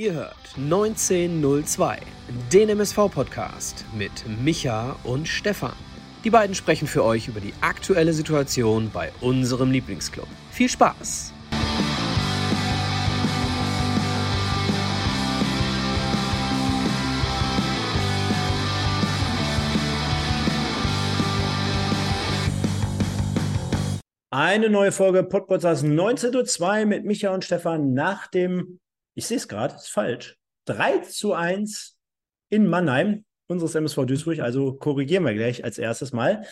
Ihr hört 1902, den MSV-Podcast mit Micha und Stefan. Die beiden sprechen für euch über die aktuelle Situation bei unserem Lieblingsclub. Viel Spaß! Eine neue Folge Podcasts 19.02 mit Micha und Stefan nach dem, ich sehe es gerade, ist falsch, 3 zu 1 in Mannheim, unseres MSV Duisburg. Also korrigieren wir gleich als erstes Mal.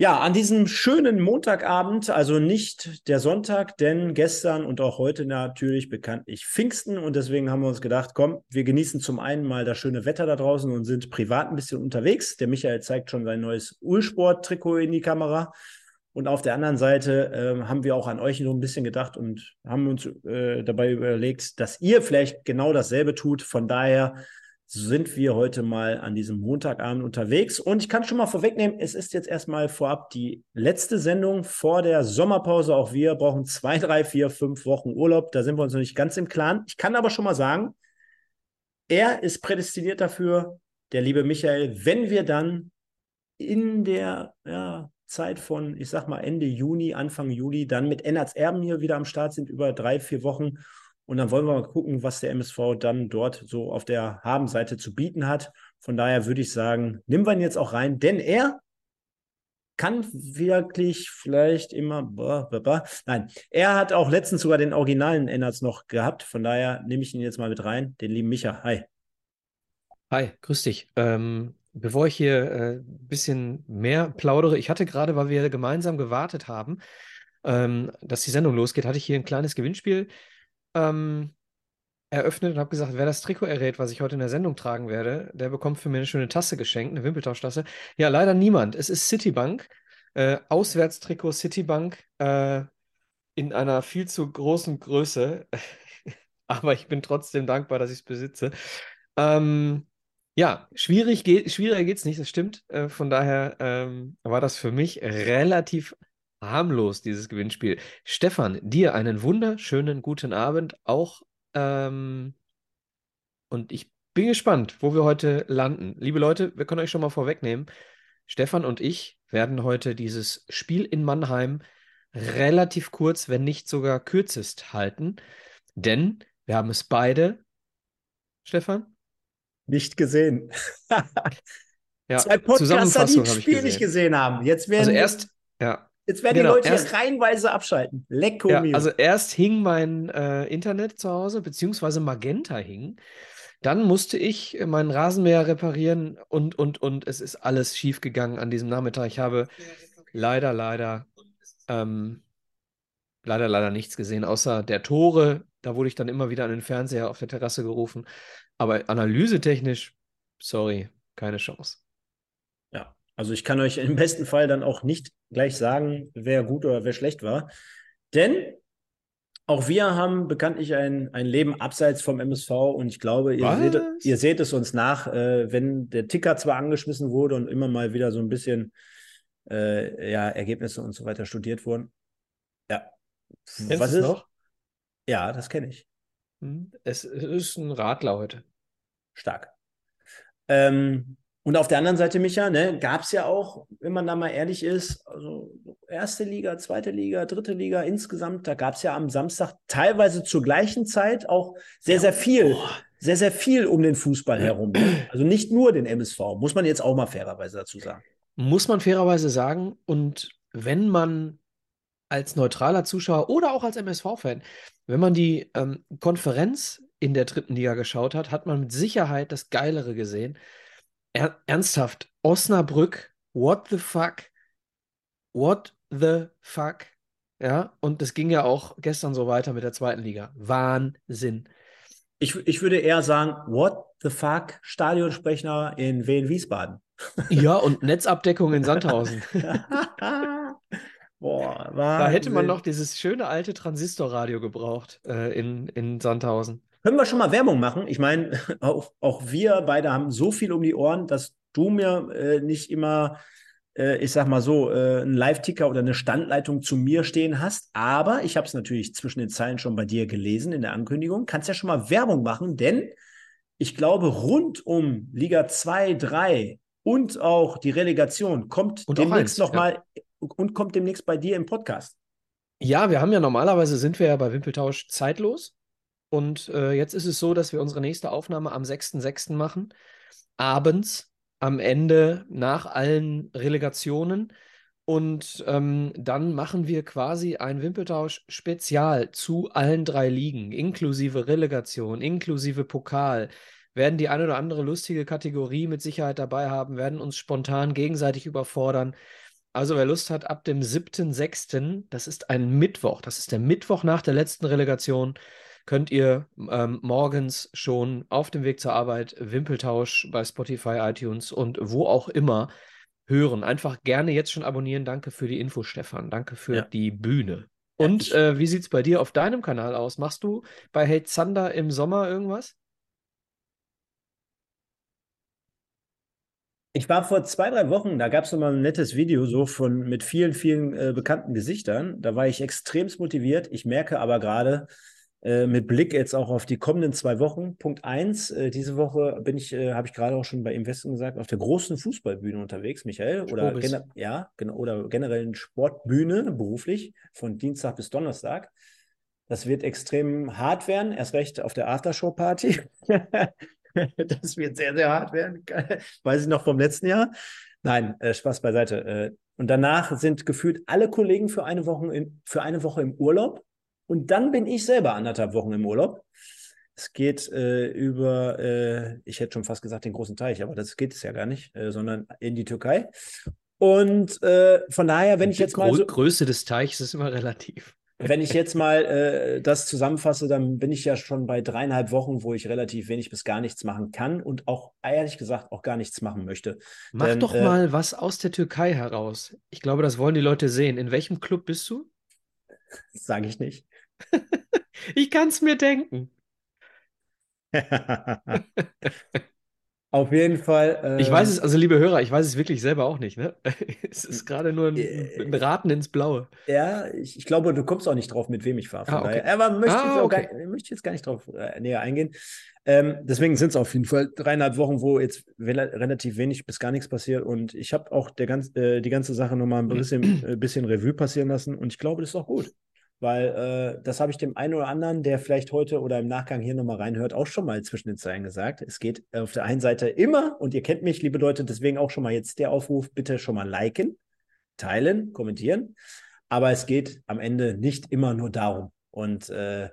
Ja, an diesem schönen Montagabend, also nicht der Sonntag, denn gestern und auch heute natürlich bekanntlich Pfingsten und deswegen haben wir uns gedacht, komm, wir genießen zum einen mal das schöne Wetter da draußen und sind privat ein bisschen unterwegs. Der Michael zeigt schon sein neues Ursport-Trikot in die Kamera. Und auf der anderen Seite äh, haben wir auch an euch so ein bisschen gedacht und haben uns äh, dabei überlegt, dass ihr vielleicht genau dasselbe tut. Von daher sind wir heute mal an diesem Montagabend unterwegs. Und ich kann schon mal vorwegnehmen, es ist jetzt erstmal vorab die letzte Sendung vor der Sommerpause. Auch wir brauchen zwei, drei, vier, fünf Wochen Urlaub. Da sind wir uns noch nicht ganz im Klaren. Ich kann aber schon mal sagen, er ist prädestiniert dafür, der liebe Michael, wenn wir dann in der ja, Zeit von, ich sag mal, Ende Juni, Anfang Juli, dann mit Ennards Erben hier wieder am Start sind, über drei, vier Wochen. Und dann wollen wir mal gucken, was der MSV dann dort so auf der Habenseite zu bieten hat. Von daher würde ich sagen, nehmen wir ihn jetzt auch rein, denn er kann wirklich vielleicht immer. Bah, bah, bah. Nein, er hat auch letztens sogar den originalen Ennards noch gehabt. Von daher nehme ich ihn jetzt mal mit rein, den lieben Micha. Hi. Hi, grüß dich. Ähm, bevor ich hier ein äh, bisschen mehr plaudere, ich hatte gerade, weil wir gemeinsam gewartet haben, ähm, dass die Sendung losgeht, hatte ich hier ein kleines Gewinnspiel ähm, eröffnet und habe gesagt, wer das Trikot errät, was ich heute in der Sendung tragen werde, der bekommt für mich eine schöne Tasse geschenkt, eine Wimpeltauschtasse. Ja, leider niemand. Es ist Citibank, äh, Auswärtstrikot Citibank äh, in einer viel zu großen Größe. Aber ich bin trotzdem dankbar, dass ich es besitze. Ähm, ja, schwierig geht, schwieriger geht es nicht, das stimmt. Äh, von daher ähm, war das für mich relativ harmlos, dieses Gewinnspiel. Stefan, dir einen wunderschönen guten Abend auch. Ähm, und ich bin gespannt, wo wir heute landen. Liebe Leute, wir können euch schon mal vorwegnehmen. Stefan und ich werden heute dieses Spiel in Mannheim relativ kurz, wenn nicht sogar kürzest halten. Denn wir haben es beide, Stefan, nicht gesehen. ja, Zwei Podcaster, die das Spiel nicht gesehen haben. Jetzt werden, also erst, ja. jetzt werden genau, die Leute erst, hier reihenweise abschalten. Lecko ja, Also erst hing mein äh, Internet zu Hause, beziehungsweise Magenta hing. Dann musste ich meinen Rasenmäher reparieren und, und, und es ist alles schiefgegangen an diesem Nachmittag. Ich habe leider, leider, ähm, leider, leider nichts gesehen, außer der Tore. Da wurde ich dann immer wieder an den Fernseher auf der Terrasse gerufen. Aber analysetechnisch, sorry, keine Chance. Ja, also ich kann euch im besten Fall dann auch nicht gleich sagen, wer gut oder wer schlecht war. Denn auch wir haben bekanntlich ein, ein Leben abseits vom MSV und ich glaube, ihr, seht, ihr seht, es uns nach, äh, wenn der Ticker zwar angeschmissen wurde und immer mal wieder so ein bisschen äh, ja, Ergebnisse und so weiter studiert wurden. Ja. Kennst Was ist noch? Ja, das kenne ich. Hm, es ist ein Radler heute. Stark. Ähm, und auf der anderen Seite, Micha, ne, gab es ja auch, wenn man da mal ehrlich ist, also erste Liga, zweite Liga, dritte Liga insgesamt, da gab es ja am Samstag teilweise zur gleichen Zeit auch sehr, sehr viel, oh. sehr, sehr viel um den Fußball herum. Also nicht nur den MSV, muss man jetzt auch mal fairerweise dazu sagen. Muss man fairerweise sagen. Und wenn man als neutraler Zuschauer oder auch als MSV-Fan, wenn man die ähm, Konferenz in der dritten Liga geschaut hat, hat man mit Sicherheit das Geilere gesehen. Er ernsthaft, Osnabrück, what the fuck? What the fuck? Ja, und das ging ja auch gestern so weiter mit der zweiten Liga. Wahnsinn. Ich, ich würde eher sagen, what the fuck? Stadionsprecher in Wien-Wiesbaden. Ja, und Netzabdeckung in Sandhausen. Boah, Da hätte man noch dieses schöne alte Transistorradio gebraucht äh, in, in Sandhausen. Können wir schon mal Werbung machen? Ich meine, auch, auch wir beide haben so viel um die Ohren, dass du mir äh, nicht immer äh, ich sag mal so, äh, einen Live-Ticker oder eine Standleitung zu mir stehen hast. Aber ich habe es natürlich zwischen den Zeilen schon bei dir gelesen in der Ankündigung. Kannst ja schon mal Werbung machen, denn ich glaube, rund um Liga 2, 3 und auch die Relegation kommt Und demnächst nochmal und kommt demnächst bei dir im Podcast. Ja, wir haben ja normalerweise sind wir ja bei Wimpeltausch zeitlos. Und äh, jetzt ist es so, dass wir unsere nächste Aufnahme am 6.6. machen. Abends, am Ende, nach allen Relegationen. Und ähm, dann machen wir quasi ein Wimpeltausch-Spezial zu allen drei Ligen, inklusive Relegation, inklusive Pokal. Werden die eine oder andere lustige Kategorie mit Sicherheit dabei haben, werden uns spontan gegenseitig überfordern. Also wer Lust hat, ab dem 7.6., das ist ein Mittwoch, das ist der Mittwoch nach der letzten Relegation, könnt ihr ähm, morgens schon auf dem Weg zur Arbeit Wimpeltausch bei Spotify, iTunes und wo auch immer hören. Einfach gerne jetzt schon abonnieren. Danke für die Info, Stefan. Danke für Ja. die Bühne. Und äh, wie sieht es bei dir auf deinem Kanal aus? Machst du bei Hey Zander im Sommer irgendwas? Ich war vor zwei, drei Wochen, da gab es nochmal ein nettes Video so von mit vielen, vielen äh, bekannten Gesichtern. Da war ich extremst motiviert. Ich merke aber gerade äh, mit Blick jetzt auch auf die kommenden zwei Wochen. Punkt eins, äh, diese Woche bin ich, äh, habe ich gerade auch schon bei Investen gesagt, auf der großen Fußballbühne unterwegs, Michael. Oder, gener ja, genau, oder generell Sportbühne beruflich von Dienstag bis Donnerstag. Das wird extrem hart werden, erst recht auf der Aftershow-Party. das wird sehr, sehr hart werden. Weiß ich noch vom letzten Jahr. Nein, äh, Spaß beiseite. Äh, und danach sind gefühlt alle Kollegen für eine Woche in, für eine Woche im Urlaub. Und dann bin ich selber anderthalb Wochen im Urlaub. Es geht äh, über, äh, ich hätte schon fast gesagt, den großen Teich, aber das geht es ja gar nicht, äh, sondern in die Türkei. Und äh, von daher, wenn ich Die jetzt mal Grö so, Größe des Teichs ist immer relativ. Wenn ich jetzt mal äh, das zusammenfasse, dann bin ich ja schon bei dreieinhalb Wochen, wo ich relativ wenig bis gar nichts machen kann und auch ehrlich gesagt auch gar nichts machen möchte. Mach Denn, doch äh, mal was aus der Türkei heraus. Ich glaube, das wollen die Leute sehen. In welchem Club bist du? Sage ich nicht. Ich kann es mir denken. Auf jeden Fall. Ich ähm, weiß es, also liebe Hörer, ich weiß es wirklich selber auch nicht, ne? Es ist gerade nur ein, Äh, ein Raten ins Blaue. Ja, ich, ich glaube, du kommst auch nicht drauf, mit wem ich fahre. Ah, okay. Aber möchte, Ah, jetzt okay. gar, möchte jetzt gar nicht drauf äh, näher eingehen. Ähm, deswegen sind es auf jeden Fall dreieinhalb Wochen, wo jetzt rela- relativ wenig bis gar nichts passiert. Und ich habe auch ganz, äh, die ganze Sache nochmal ein bisschen, äh, bisschen Revue passieren lassen. Und ich glaube, das ist auch gut. Weil äh, das habe ich dem einen oder anderen, der vielleicht heute oder im Nachgang hier nochmal reinhört, auch schon mal zwischen den Zeilen gesagt. Es geht auf der einen Seite immer, und ihr kennt mich, liebe Leute, deswegen auch schon mal jetzt der Aufruf, bitte schon mal liken, teilen, kommentieren. Aber es geht am Ende nicht immer nur darum. Und äh,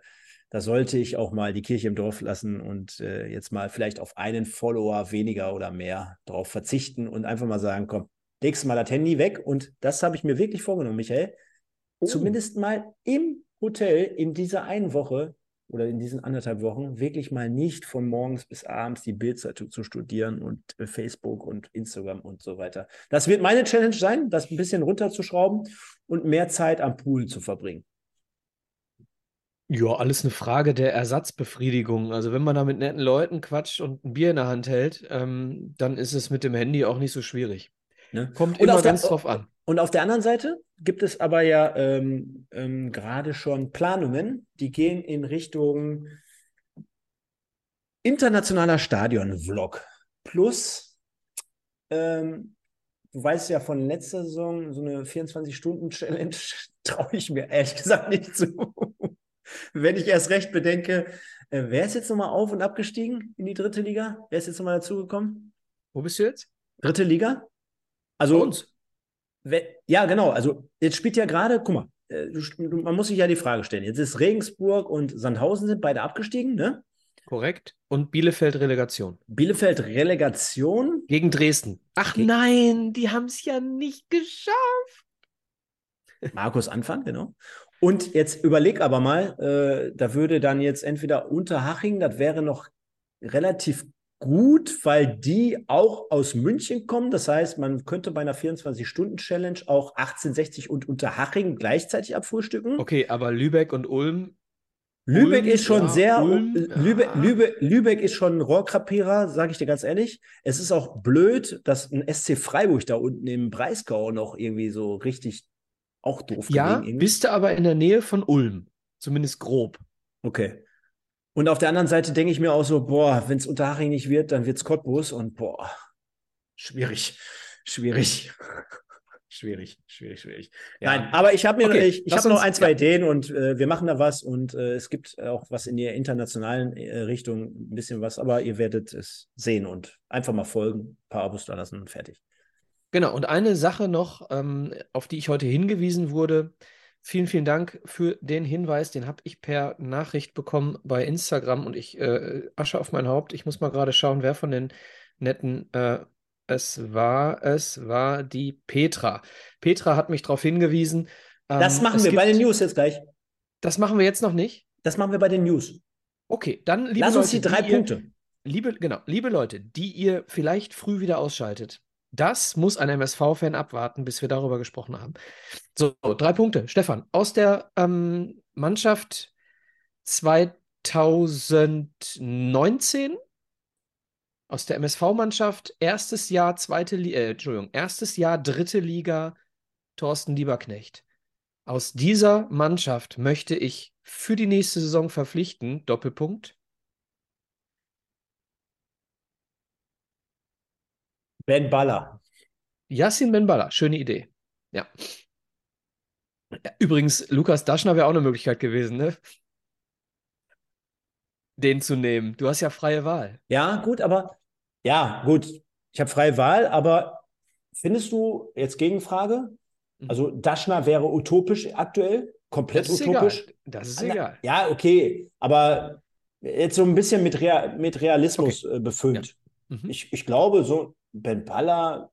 da sollte ich auch mal die Kirche im Dorf lassen und äh, jetzt mal vielleicht auf einen Follower weniger oder mehr drauf verzichten und einfach mal sagen, komm, legst mal das Handy weg. Und das habe ich mir wirklich vorgenommen, Michael. Oh. Zumindest mal im Hotel in dieser einen Woche oder in diesen anderthalb Wochen wirklich mal nicht von morgens bis abends die Bildzeitung zu studieren und äh, Facebook und Instagram und so weiter. Das wird meine Challenge sein, das ein bisschen runterzuschrauben und mehr Zeit am Pool zu verbringen. Ja, alles eine Frage der Ersatzbefriedigung. Also wenn man da mit netten Leuten quatscht und ein Bier in der Hand hält, ähm, dann ist es mit dem Handy auch nicht so schwierig. Ne? Kommt Und immer auf der- ganz drauf an. Und auf der anderen Seite gibt es aber ja ähm, ähm, gerade schon Planungen, die gehen in Richtung internationaler Stadion-Vlog. Plus, ähm, du weißt ja von letzter Saison, so eine 24-Stunden-Challenge traue ich mir ehrlich gesagt nicht zu. Wenn ich erst recht bedenke, äh, wer ist jetzt nochmal auf und abgestiegen in die dritte Liga? Wer ist jetzt nochmal dazugekommen? Wo bist du jetzt? Dritte Liga? Bei Also, uns. Ja, genau. Also jetzt spielt ja gerade, guck mal, äh, man muss sich ja die Frage stellen. Jetzt ist Regensburg und Sandhausen sind beide abgestiegen, ne? Korrekt. Und Bielefeld Relegation. Bielefeld Relegation. Gegen Dresden. Ach Ge- nein, die haben es ja nicht geschafft. Markus Anfang, genau. Und jetzt überleg aber mal, äh, da würde dann jetzt entweder Unterhaching, das wäre noch relativ gut, weil die auch aus München kommen. Das heißt, man könnte bei einer 24-Stunden-Challenge auch 1860 und Unterhaching gleichzeitig abfrühstücken. Okay, aber Lübeck und Ulm Lübeck Ulm, ist schon ja, sehr, Ulm, Lübeck, ja. Lübeck, Lübeck ist schon ein Rohrkrapierer, sage ich dir ganz ehrlich. Es ist auch blöd, dass ein SC Freiburg da unten im Breisgau noch irgendwie so richtig auch doof Ja, bist du aber in der Nähe von Ulm. Zumindest grob. Okay. Und auf der anderen Seite denke ich mir auch so, boah, wenn es Unterhaching nicht wird, dann wird es Cottbus und boah, schwierig, schwierig. Schwierig, schwierig, schwierig. Ja. Nein, aber ich habe mir, Okay, ich, ich habe noch ein, zwei ja. Ideen und äh, wir machen da was und äh, es gibt auch was in der internationalen äh, Richtung, ein bisschen was, aber ihr werdet es sehen und einfach mal folgen, ein paar Abos da lassen und fertig. Genau, und eine Sache noch, ähm, auf die ich heute hingewiesen wurde. Vielen, vielen Dank für den Hinweis. Den habe ich per Nachricht bekommen bei Instagram und ich äh, Asche auf mein Haupt. Ich muss mal gerade schauen, wer von den netten äh, es war. Es war die Petra. Petra hat mich darauf hingewiesen. Das ähm, machen es wir bei gibt- den News jetzt gleich. Das machen wir jetzt noch nicht. Das machen wir bei den News. Okay, dann liebe Lass uns Leute, die drei die ihr- Punkte. Liebe, genau, liebe Leute, die ihr vielleicht früh wieder ausschaltet, das muss ein MSV-Fan abwarten, bis wir darüber gesprochen haben. So, drei Punkte. Stefan, aus der ähm, Mannschaft 2019, aus der MSV-Mannschaft, erstes Jahr zweite Liga, äh, Entschuldigung, erstes Jahr dritte Liga, Thorsten Lieberknecht. Aus dieser Mannschaft möchte ich für die nächste Saison verpflichten, Doppelpunkt, Ben Baller. Yassin Benballa, schöne Idee. Ja. Übrigens, Lukas Daschner wäre auch eine Möglichkeit gewesen, ne? Den zu nehmen. Du hast ja freie Wahl. Ja, gut, aber ja, gut. Ich habe freie Wahl, aber findest du, jetzt Gegenfrage, Mhm. also Daschner wäre utopisch aktuell, komplett Das utopisch. egal. Das ist Na, egal. Ja, okay, aber jetzt so ein bisschen mit, Rea mit Realismus äh, befüllt. Mhm. Ich, ich glaube, so Ben Baller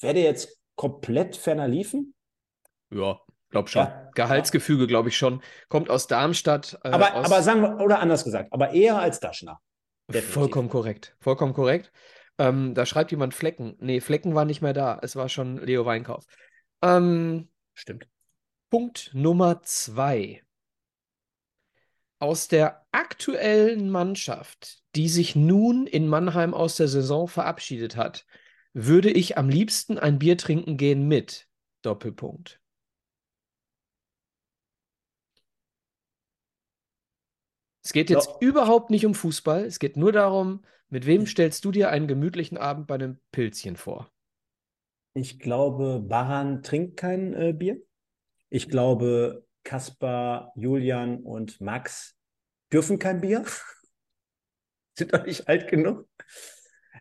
wäre der jetzt komplett ferner liefen. Ja, glaub schon. Ja. Gehaltsgefüge, glaube ich schon. Kommt aus Darmstadt. äh, Aber, aus, aber sagen wir, oder anders gesagt, aber eher als Daschner. definitiv. Vollkommen korrekt. Vollkommen korrekt. Ähm, da schreibt jemand Flecken. Nee, Flecken war nicht mehr da. Es war schon Leo Weinkauf. Ähm, Stimmt. Punkt Nummer zwei. Aus der aktuellen Mannschaft, die sich nun in Mannheim aus der Saison verabschiedet hat, würde ich am liebsten ein Bier trinken gehen mit Doppelpunkt. Es geht jetzt Ja. überhaupt nicht um Fußball. Es geht nur darum, mit wem stellst du dir einen gemütlichen Abend bei einem Pilzchen vor? Ich glaube, Baran trinkt kein äh, Bier. Ich glaube, Kaspar, Julian und Max dürfen kein Bier. Sind doch nicht alt genug.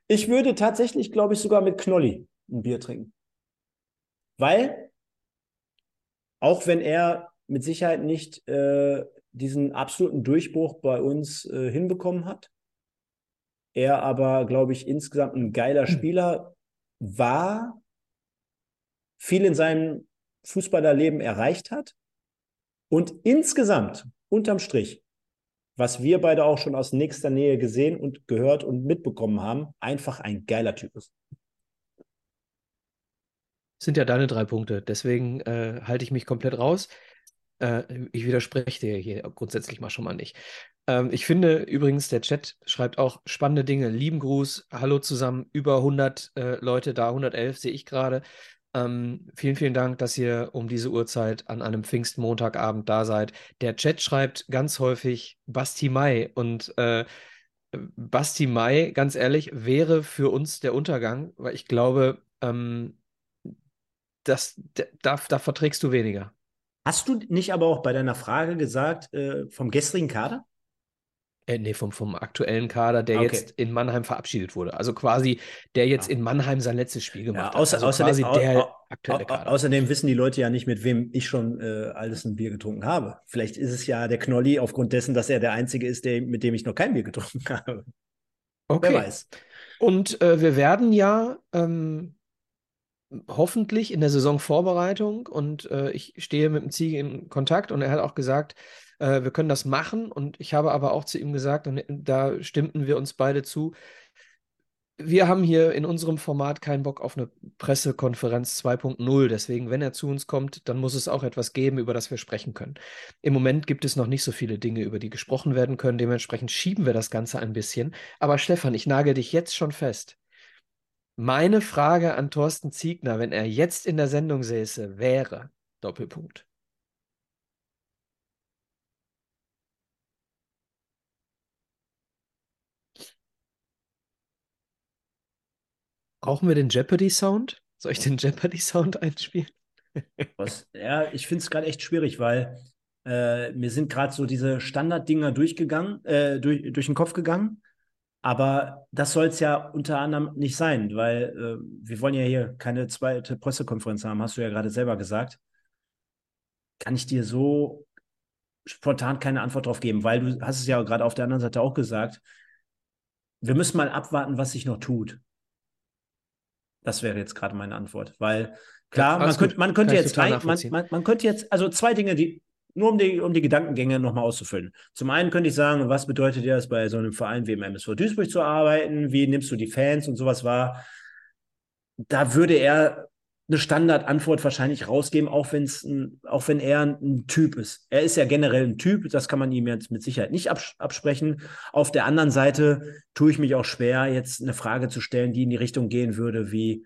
Ich würde tatsächlich, glaube ich, sogar mit Knolli ein Bier trinken. Weil, auch wenn er mit Sicherheit nicht äh, diesen absoluten Durchbruch bei uns äh, hinbekommen hat, er aber, glaube ich, insgesamt ein geiler Spieler war, viel in seinem Fußballerleben erreicht hat und insgesamt, unterm Strich, was wir beide auch schon aus nächster Nähe gesehen und gehört und mitbekommen haben, einfach ein geiler Typ ist. Sind ja deine drei Punkte. Deswegen äh, halte ich mich komplett raus. Äh, ich widerspreche dir hier grundsätzlich mal schon mal nicht. Ähm, ich finde übrigens, der Chat schreibt auch spannende Dinge. Lieben Gruß, hallo zusammen. Über 100 äh, Leute da, 111 sehe ich gerade. Ähm, vielen, vielen Dank, dass ihr um diese Uhrzeit an einem Pfingstmontagabend da seid. Der Chat schreibt ganz häufig Basti Mai und äh, Basti Mai, ganz ehrlich, wäre für uns der Untergang, weil ich glaube, ähm, das, da, da verträgst du weniger. Hast du nicht aber auch bei deiner Frage gesagt, äh, vom gestrigen Kader? Äh, nee, vom, vom aktuellen Kader, der Ah, okay. jetzt in Mannheim verabschiedet wurde. Also quasi, der jetzt Ja. in Mannheim sein letztes Spiel gemacht außer- hat. Also außerdem- quasi au- der au- aktuelle Au- Kader. Außerdem wissen die Leute ja nicht, mit wem ich schon äh, alles ein Bier getrunken habe. Vielleicht ist es ja der Knolli aufgrund dessen, dass er der Einzige ist, der, mit dem ich noch kein Bier getrunken habe. okay. Wer weiß. Und äh, wir werden ja ähm, hoffentlich in der Saisonvorbereitung und äh, ich stehe mit dem Ziege in Kontakt und er hat auch gesagt, äh, wir können das machen und ich habe aber auch zu ihm gesagt, und da stimmten wir uns beide zu, wir haben hier in unserem Format keinen Bock auf eine Pressekonferenz 2.0. Deswegen, wenn er zu uns kommt, dann muss es auch etwas geben, über das wir sprechen können. Im Moment gibt es noch nicht so viele Dinge, über die gesprochen werden können. Dementsprechend schieben wir das Ganze ein bisschen. Aber Stefan, ich nage dich jetzt schon fest. Meine Frage an Thorsten Ziegner, wenn er jetzt in der Sendung säße, wäre Doppelpunkt. Brauchen wir den Jeopardy-Sound? Soll ich den Jeopardy-Sound einspielen? Was? Ja, ich finde es gerade echt schwierig, weil äh, mir sind gerade so diese Standarddinger durchgegangen, äh, durch, durch den Kopf gegangen. Aber das soll es ja unter anderem nicht sein, weil äh, wir wollen ja hier keine zweite Pressekonferenz haben, hast du ja gerade selber gesagt. Kann ich dir so spontan keine Antwort drauf geben, weil du hast es ja gerade auf der anderen Seite auch gesagt. Wir müssen mal abwarten, was sich noch tut. Das wäre jetzt gerade meine Antwort, weil klar, ja, man, könnt, man, könnte jetzt rein, man, man, man, könnte jetzt, also zwei Dinge, die, nur um die, um die Gedankengänge nochmal auszufüllen. Zum einen könnte ich sagen, was bedeutet dir das bei so einem Verein wie im MSV Duisburg zu arbeiten? Wie nimmst du die Fans und sowas wahr? Da würde er eine Standardantwort wahrscheinlich rausgeben, auch, wenn's ein, auch wenn er ein Typ ist. Er ist ja generell ein Typ, das kann man ihm jetzt mit Sicherheit nicht abs absprechen. Auf der anderen Seite tue ich mich auch schwer, jetzt eine Frage zu stellen, die in die Richtung gehen würde, wie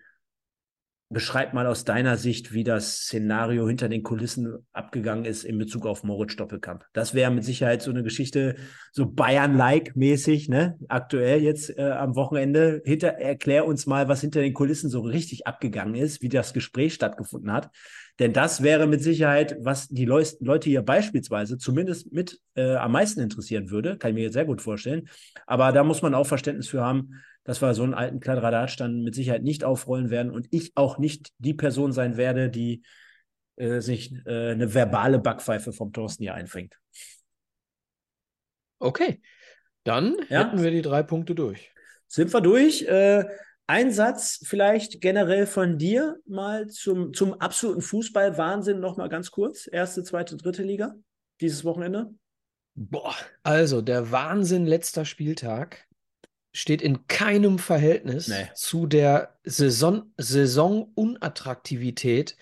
beschreib mal aus deiner Sicht, wie das Szenario hinter den Kulissen abgegangen ist in Bezug auf Moritz Doppelkamp. Das wäre mit Sicherheit so eine Geschichte, so Bayern-like mäßig, ne? Aktuell jetzt äh, am Wochenende. Hinter, erklär uns mal, was hinter den Kulissen so richtig abgegangen ist, wie das Gespräch stattgefunden hat. Denn das wäre mit Sicherheit, was die Leu Leute hier beispielsweise zumindest mit äh, am meisten interessieren würde. Kann ich mir jetzt sehr gut vorstellen. Aber da muss man auch Verständnis für haben, dass wir so einen alten Kladderadatsch dann mit Sicherheit nicht aufrollen werden und ich auch nicht die Person sein werde, die äh, sich äh, eine verbale Backpfeife vom Thorsten hier einfängt. Okay, dann ja. hätten wir die drei Punkte durch. Sind wir durch? Äh, ein Satz vielleicht generell von dir mal zum, zum absoluten Fußballwahnsinn noch mal ganz kurz. Erste, zweite, dritte Liga dieses Wochenende. Boah, also der Wahnsinn letzter Spieltag steht in keinem Verhältnis nee. zu der Saison, Saisonunattraktivität,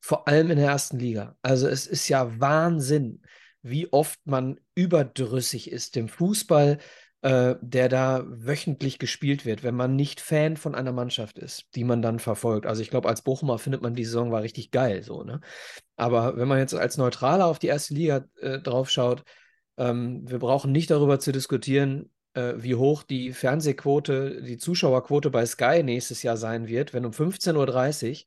vor allem in der ersten Liga. Also es ist ja Wahnsinn, wie oft man überdrüssig ist dem Fußball, äh, der da wöchentlich gespielt wird, wenn man nicht Fan von einer Mannschaft ist, die man dann verfolgt. Also ich glaube, als Bochumer findet man die Saison war richtig geil, so, ne? Aber wenn man jetzt als Neutraler auf die erste Liga äh, draufschaut, ähm, wir brauchen nicht darüber zu diskutieren, äh, wie hoch die Fernsehquote, die Zuschauerquote bei Sky nächstes Jahr sein wird, wenn um 15.30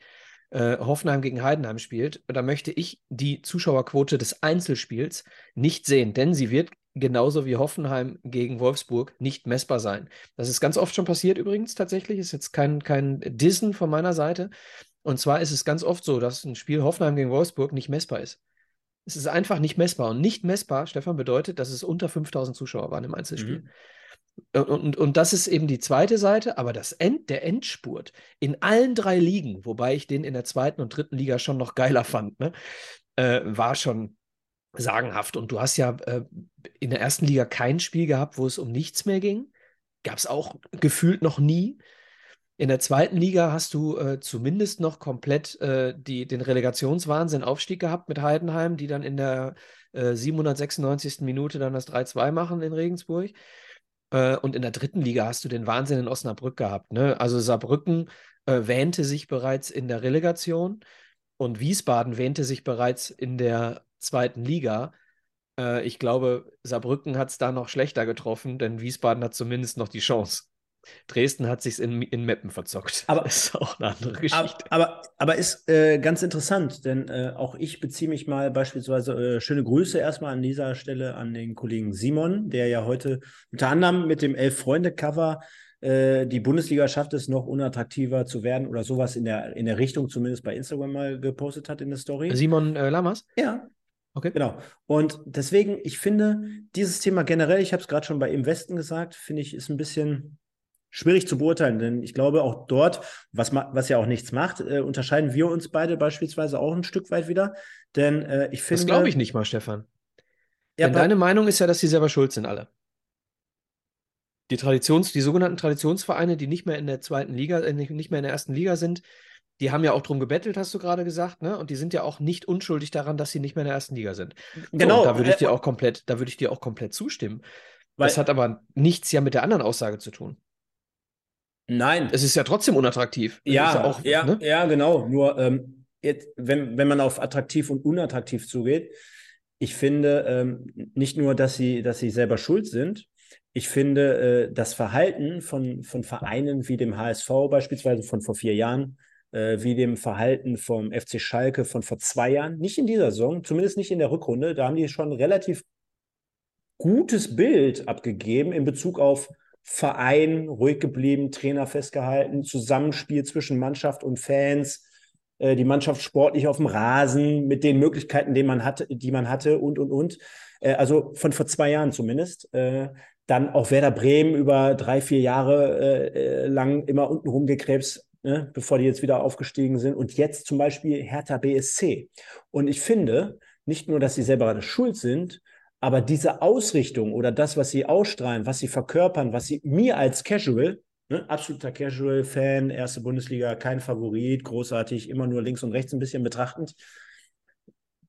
Uhr äh, Hoffenheim gegen Heidenheim spielt, da möchte ich die Zuschauerquote des Einzelspiels nicht sehen, denn sie wird genauso wie Hoffenheim gegen Wolfsburg nicht messbar sein. Das ist ganz oft schon passiert übrigens tatsächlich, ist jetzt kein, kein Dissen von meiner Seite. Und zwar ist es ganz oft so, dass ein Spiel Hoffenheim gegen Wolfsburg nicht messbar ist. Es ist einfach nicht messbar. Und nicht messbar, Stefan, bedeutet, dass es unter 5000 Zuschauer waren im Einzelspiel. Mhm. Und, und, und, das ist eben die zweite Seite, aber das End, der Endspurt in allen drei Ligen, wobei ich den in der zweiten und dritten Liga schon noch geiler fand, ne, äh, war schon sagenhaft. Und du hast ja äh, in der ersten Liga kein Spiel gehabt, wo es um nichts mehr ging. Gab es auch gefühlt noch nie. In der zweiten Liga hast du äh, zumindest noch komplett äh, die, den Relegationswahnsinn Aufstieg gehabt mit Heidenheim, die dann in der äh, 796. Minute dann das 3-2 machen in Regensburg. Äh, und in der dritten Liga hast du den Wahnsinn in Osnabrück gehabt. Ne? Also Saarbrücken äh, wähnte sich bereits in der Relegation und Wiesbaden wähnte sich bereits in der zweiten Liga. Äh, ich glaube, Saarbrücken hat es da noch schlechter getroffen, denn Wiesbaden hat zumindest noch die Chance. Dresden hat sich in, in Meppen verzockt. Aber das ist auch eine andere Geschichte. Aber, aber, aber ist äh, ganz interessant, denn äh, auch ich beziehe mich mal beispielsweise äh, schöne Grüße erstmal an dieser Stelle an den Kollegen Simon, der ja heute unter anderem mit dem Elf-Freunde-Cover äh, die Bundesliga schafft es noch unattraktiver zu werden oder sowas in der, in der Richtung zumindest bei Instagram mal gepostet hat in der Story. Simon äh, Lammers? Ja, Okay. Genau. Und deswegen, ich finde, dieses Thema generell, ich habe es gerade schon bei Im Westen gesagt, finde ich, ist ein bisschen schwierig zu beurteilen, denn ich glaube auch dort, was, was ja auch nichts macht, äh, unterscheiden wir uns beide beispielsweise auch ein Stück weit wieder. Denn äh, ich finde. Das glaube ich nicht mal, Stefan. Ja, denn deine Meinung ist ja, dass sie selber schuld sind, alle. Die Traditions, die sogenannten Traditionsvereine, die nicht mehr in der zweiten Liga, äh, nicht mehr in der ersten Liga sind, die haben ja auch drum gebettelt, hast du gerade gesagt, ne? Und die sind ja auch nicht unschuldig daran, dass sie nicht mehr in der ersten Liga sind. Genau. So, da würde ich äh, dir auch komplett, da würde ich dir auch komplett zustimmen. Weil- das hat aber nichts ja mit der anderen Aussage zu tun. Nein. Es ist ja trotzdem unattraktiv. Ja, ja, auch, ja, ne? ja, genau. Nur ähm, jetzt, wenn, wenn man auf attraktiv und unattraktiv zugeht, ich finde ähm, nicht nur, dass sie, dass sie selber schuld sind, ich finde äh, das Verhalten von, von Vereinen wie dem HSV beispielsweise von vor vier Jahren, äh, wie dem Verhalten vom FC Schalke von vor zwei Jahren, nicht in dieser Saison, zumindest nicht in der Rückrunde, da haben die schon ein relativ gutes Bild abgegeben in Bezug auf Verein, ruhig geblieben, Trainer festgehalten, Zusammenspiel zwischen Mannschaft und Fans, äh, die Mannschaft sportlich auf dem Rasen mit den Möglichkeiten, die man hatte, die man hatte und und und. Äh, also von vor zwei Jahren zumindest. Äh, dann auch Werder Bremen über drei, vier Jahre äh, äh, lang immer unten rumgekrebst, ne, bevor die jetzt wieder aufgestiegen sind. Und jetzt zum Beispiel Hertha BSC. Und ich finde, nicht nur, dass sie selber gerade schuld sind, aber diese Ausrichtung oder das, was sie ausstrahlen, was sie verkörpern, was sie mir als Casual, ne, absoluter Casual-Fan, erste Bundesliga, kein Favorit, großartig, immer nur links und rechts ein bisschen betrachtend,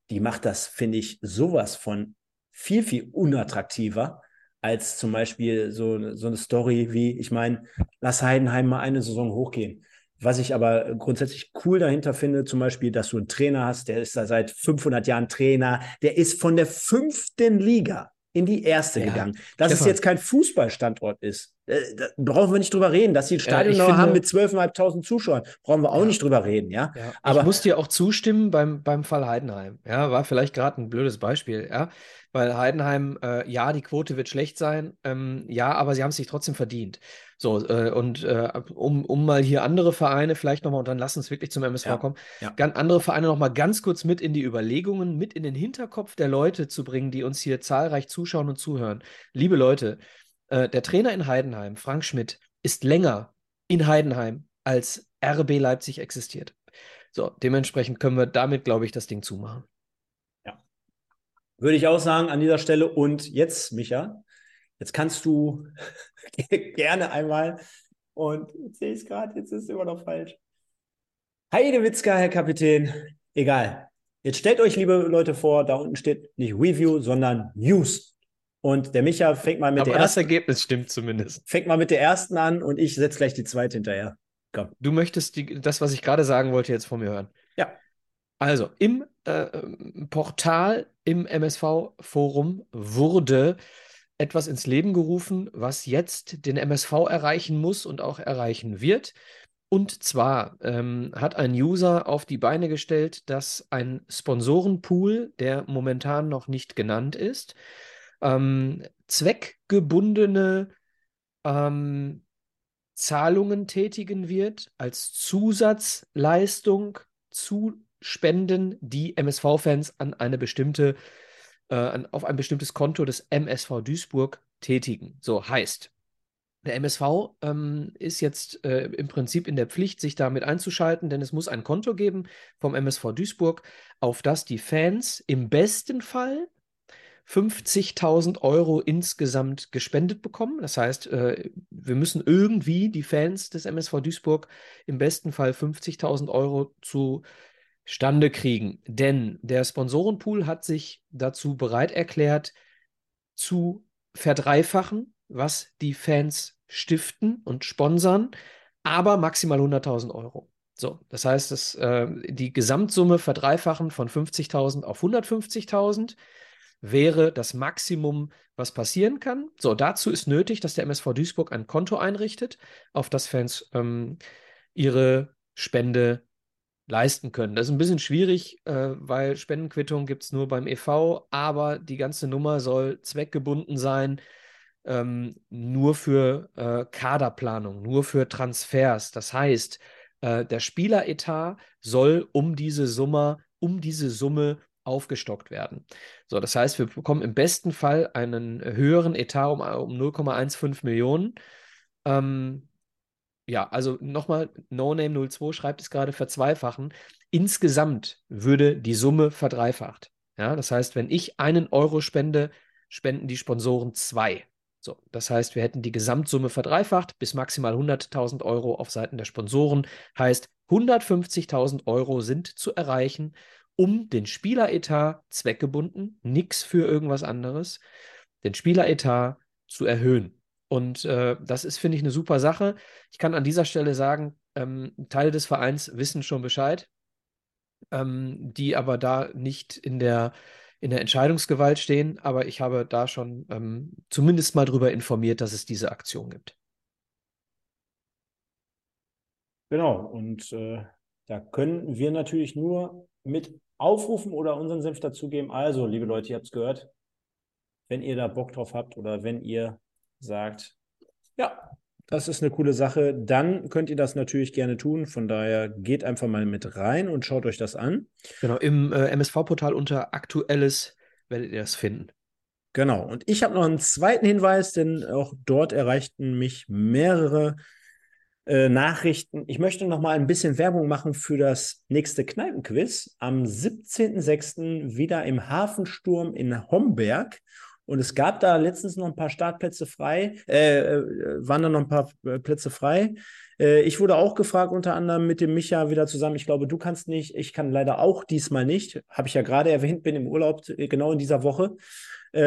die macht das, finde ich, sowas von viel, viel unattraktiver als zum Beispiel so, so eine Story wie, ich meine, lass Heidenheim mal eine Saison hochgehen. Was ich aber grundsätzlich cool dahinter finde, zum Beispiel, dass du einen Trainer hast, der ist da seit 500 Jahren Trainer, der ist von der fünften Liga in die erste Ja, gegangen. Dass es Stefan. jetzt kein Fußballstandort ist, äh, da brauchen wir nicht drüber reden. Dass sie ein Stadion ich noch finde- haben mit 12.500 Zuschauern, brauchen wir auch Ja. nicht drüber reden, ja. Ja, Aber- ich muss dir auch zustimmen beim, beim Fall Heidenheim. Ja, war vielleicht gerade ein blödes Beispiel, ja. Weil Heidenheim, äh, ja, die Quote wird schlecht sein, ähm, ja, aber sie haben es sich trotzdem verdient. So, äh, und äh, um, um mal hier andere Vereine vielleicht nochmal, und dann lass uns wirklich zum MSV Ja, kommen, ja. ganz andere Vereine nochmal ganz kurz mit in die Überlegungen, mit in den Hinterkopf der Leute zu bringen, die uns hier zahlreich zuschauen und zuhören. Liebe Leute, äh, der Trainer in Heidenheim, Frank Schmidt, ist länger in Heidenheim als RB Leipzig existiert. So, dementsprechend können wir damit, glaube ich, das Ding zumachen. Würde ich auch sagen an dieser Stelle. Und jetzt, Micha, jetzt kannst du gerne einmal, und jetzt sehe ich es gerade, jetzt ist es immer noch falsch. Heidewitzka, Herr Kapitän, egal. Jetzt stellt euch, liebe Leute, vor, da unten steht nicht Review, sondern News. Und der Micha fängt mal mit, Aber der, das ersten, Ergebnis stimmt zumindest. fängt mal mit der ersten an und ich setze gleich die zweite hinterher. Du möchtest die, das, was ich gerade sagen wollte, jetzt von mir hören. Ja. Also, im äh, Portal im MSV-Forum wurde etwas ins Leben gerufen, was jetzt den MSV erreichen muss und auch erreichen wird. Und zwar ähm, hat ein User auf die Beine gestellt, dass ein Sponsorenpool, der momentan noch nicht genannt ist, ähm, zweckgebundene ähm, Zahlungen tätigen wird als Zusatzleistung zu Spenden, die MSV-Fans an eine bestimmte, äh, auf ein bestimmtes Konto des MSV Duisburg tätigen. So heißt, der MSV ähm, ist jetzt äh, im Prinzip in der Pflicht, sich damit einzuschalten, denn es muss ein Konto geben vom MSV Duisburg, auf das die Fans im besten Fall 50.000 Euro insgesamt gespendet bekommen. Das heißt, äh, wir müssen irgendwie die Fans des MSV Duisburg im besten Fall 50.000 Euro zustande kriegen. Denn der Sponsorenpool hat sich dazu bereit erklärt, zu verdreifachen, was die Fans stiften und sponsern, aber maximal 100.000 Euro. So, das heißt, dass, äh, die Gesamtsumme verdreifachen von 50.000 auf 150.000 wäre das Maximum, was passieren kann. So, dazu ist nötig, dass der MSV Duisburg ein Konto einrichtet, auf das Fans ähm, ihre Spende leisten können. Das ist ein bisschen schwierig, äh, weil Spendenquittung gibt es nur beim EV, aber die ganze Nummer soll zweckgebunden sein, ähm, nur für äh, Kaderplanung, nur für Transfers. Das heißt, äh, der Spieleretat soll um diese Summe, um diese Summe aufgestockt werden. So, das heißt, wir bekommen im besten Fall einen höheren Etat um, um 0,15 Millionen. Ähm, ja, also nochmal, NoName02 schreibt es gerade verzweifachen. Insgesamt würde die Summe verdreifacht. Ja, das heißt, wenn ich einen Euro spende, spenden die Sponsoren zwei. So, das heißt, wir hätten die Gesamtsumme verdreifacht bis maximal 100.000 Euro auf Seiten der Sponsoren. Heißt, 150.000 Euro sind zu erreichen, um den Spieleretat zweckgebunden, nichts für irgendwas anderes, den Spieleretat zu erhöhen. Und äh, das ist, finde ich, eine super Sache. Ich kann an dieser Stelle sagen, ähm, Teile des Vereins wissen schon Bescheid, ähm, die aber da nicht in der, in der Entscheidungsgewalt stehen. Aber ich habe da schon ähm, zumindest mal darüber informiert, dass es diese Aktion gibt. Genau, und äh, da können wir natürlich nur mit aufrufen oder unseren Senf dazugeben. Also, liebe Leute, ihr habt es gehört, wenn ihr da Bock drauf habt oder wenn ihr sagt, ja, das ist eine coole Sache, dann könnt ihr das natürlich gerne tun. Von daher geht einfach mal mit rein und schaut euch das an. Genau, im äh, MSV-Portal unter Aktuelles werdet ihr das finden. Genau, und ich habe noch einen zweiten Hinweis, denn auch dort erreichten mich mehrere äh, Nachrichten. Ich möchte noch mal ein bisschen Werbung machen für das nächste Kneipenquiz am 17.06. wieder im Hafensturm in Homberg. Und es gab da letztens noch ein paar Startplätze frei, äh, äh, waren da noch ein paar äh, Plätze frei. Äh, ich wurde auch gefragt, unter anderem mit dem Micha wieder zusammen. Ich glaube, du kannst nicht, ich kann leider auch diesmal nicht. Habe ich ja gerade erwähnt, bin im Urlaub genau in dieser Woche.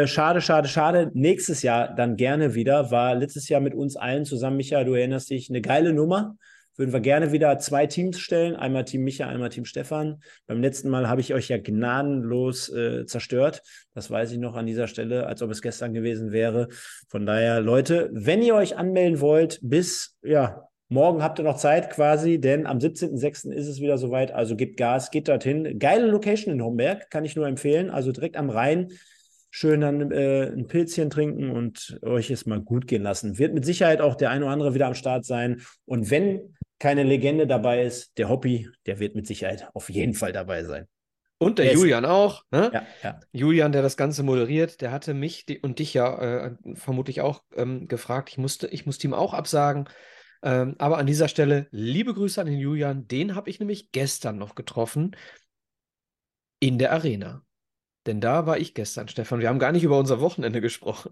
Schade, schade, schade. Nächstes Jahr dann gerne wieder. War letztes Jahr mit uns allen zusammen, Micha, du erinnerst dich, eine geile Nummer würden wir gerne wieder zwei Teams stellen. Einmal Team Micha, einmal Team Stefan. Beim letzten Mal habe ich euch ja gnadenlos äh, zerstört. Das weiß ich noch an dieser Stelle, als ob es gestern gewesen wäre. Von daher, Leute, wenn ihr euch anmelden wollt, bis, ja, morgen habt ihr noch Zeit quasi, denn am 17.06. ist es wieder soweit. Also gebt Gas, geht dorthin. Geile Location in Homberg, kann ich nur empfehlen. Also direkt am Rhein schön dann äh, ein Pilzchen trinken und euch es mal gut gehen lassen. Wird mit Sicherheit auch der ein oder andere wieder am Start sein. Und wenn keine Legende dabei ist, der Hobby, der wird mit Sicherheit auf jeden Fall dabei sein. Und der er Julian auch. Ne? Ja, ja. Julian, der das Ganze moderiert, der hatte mich und dich ja äh, vermutlich auch ähm, gefragt. Ich musste, ich musste ihm auch absagen. Ähm, aber an dieser Stelle liebe Grüße an den Julian. Den habe ich nämlich gestern noch getroffen in der Arena. Denn da war ich gestern, Stefan. Wir haben gar nicht über unser Wochenende gesprochen.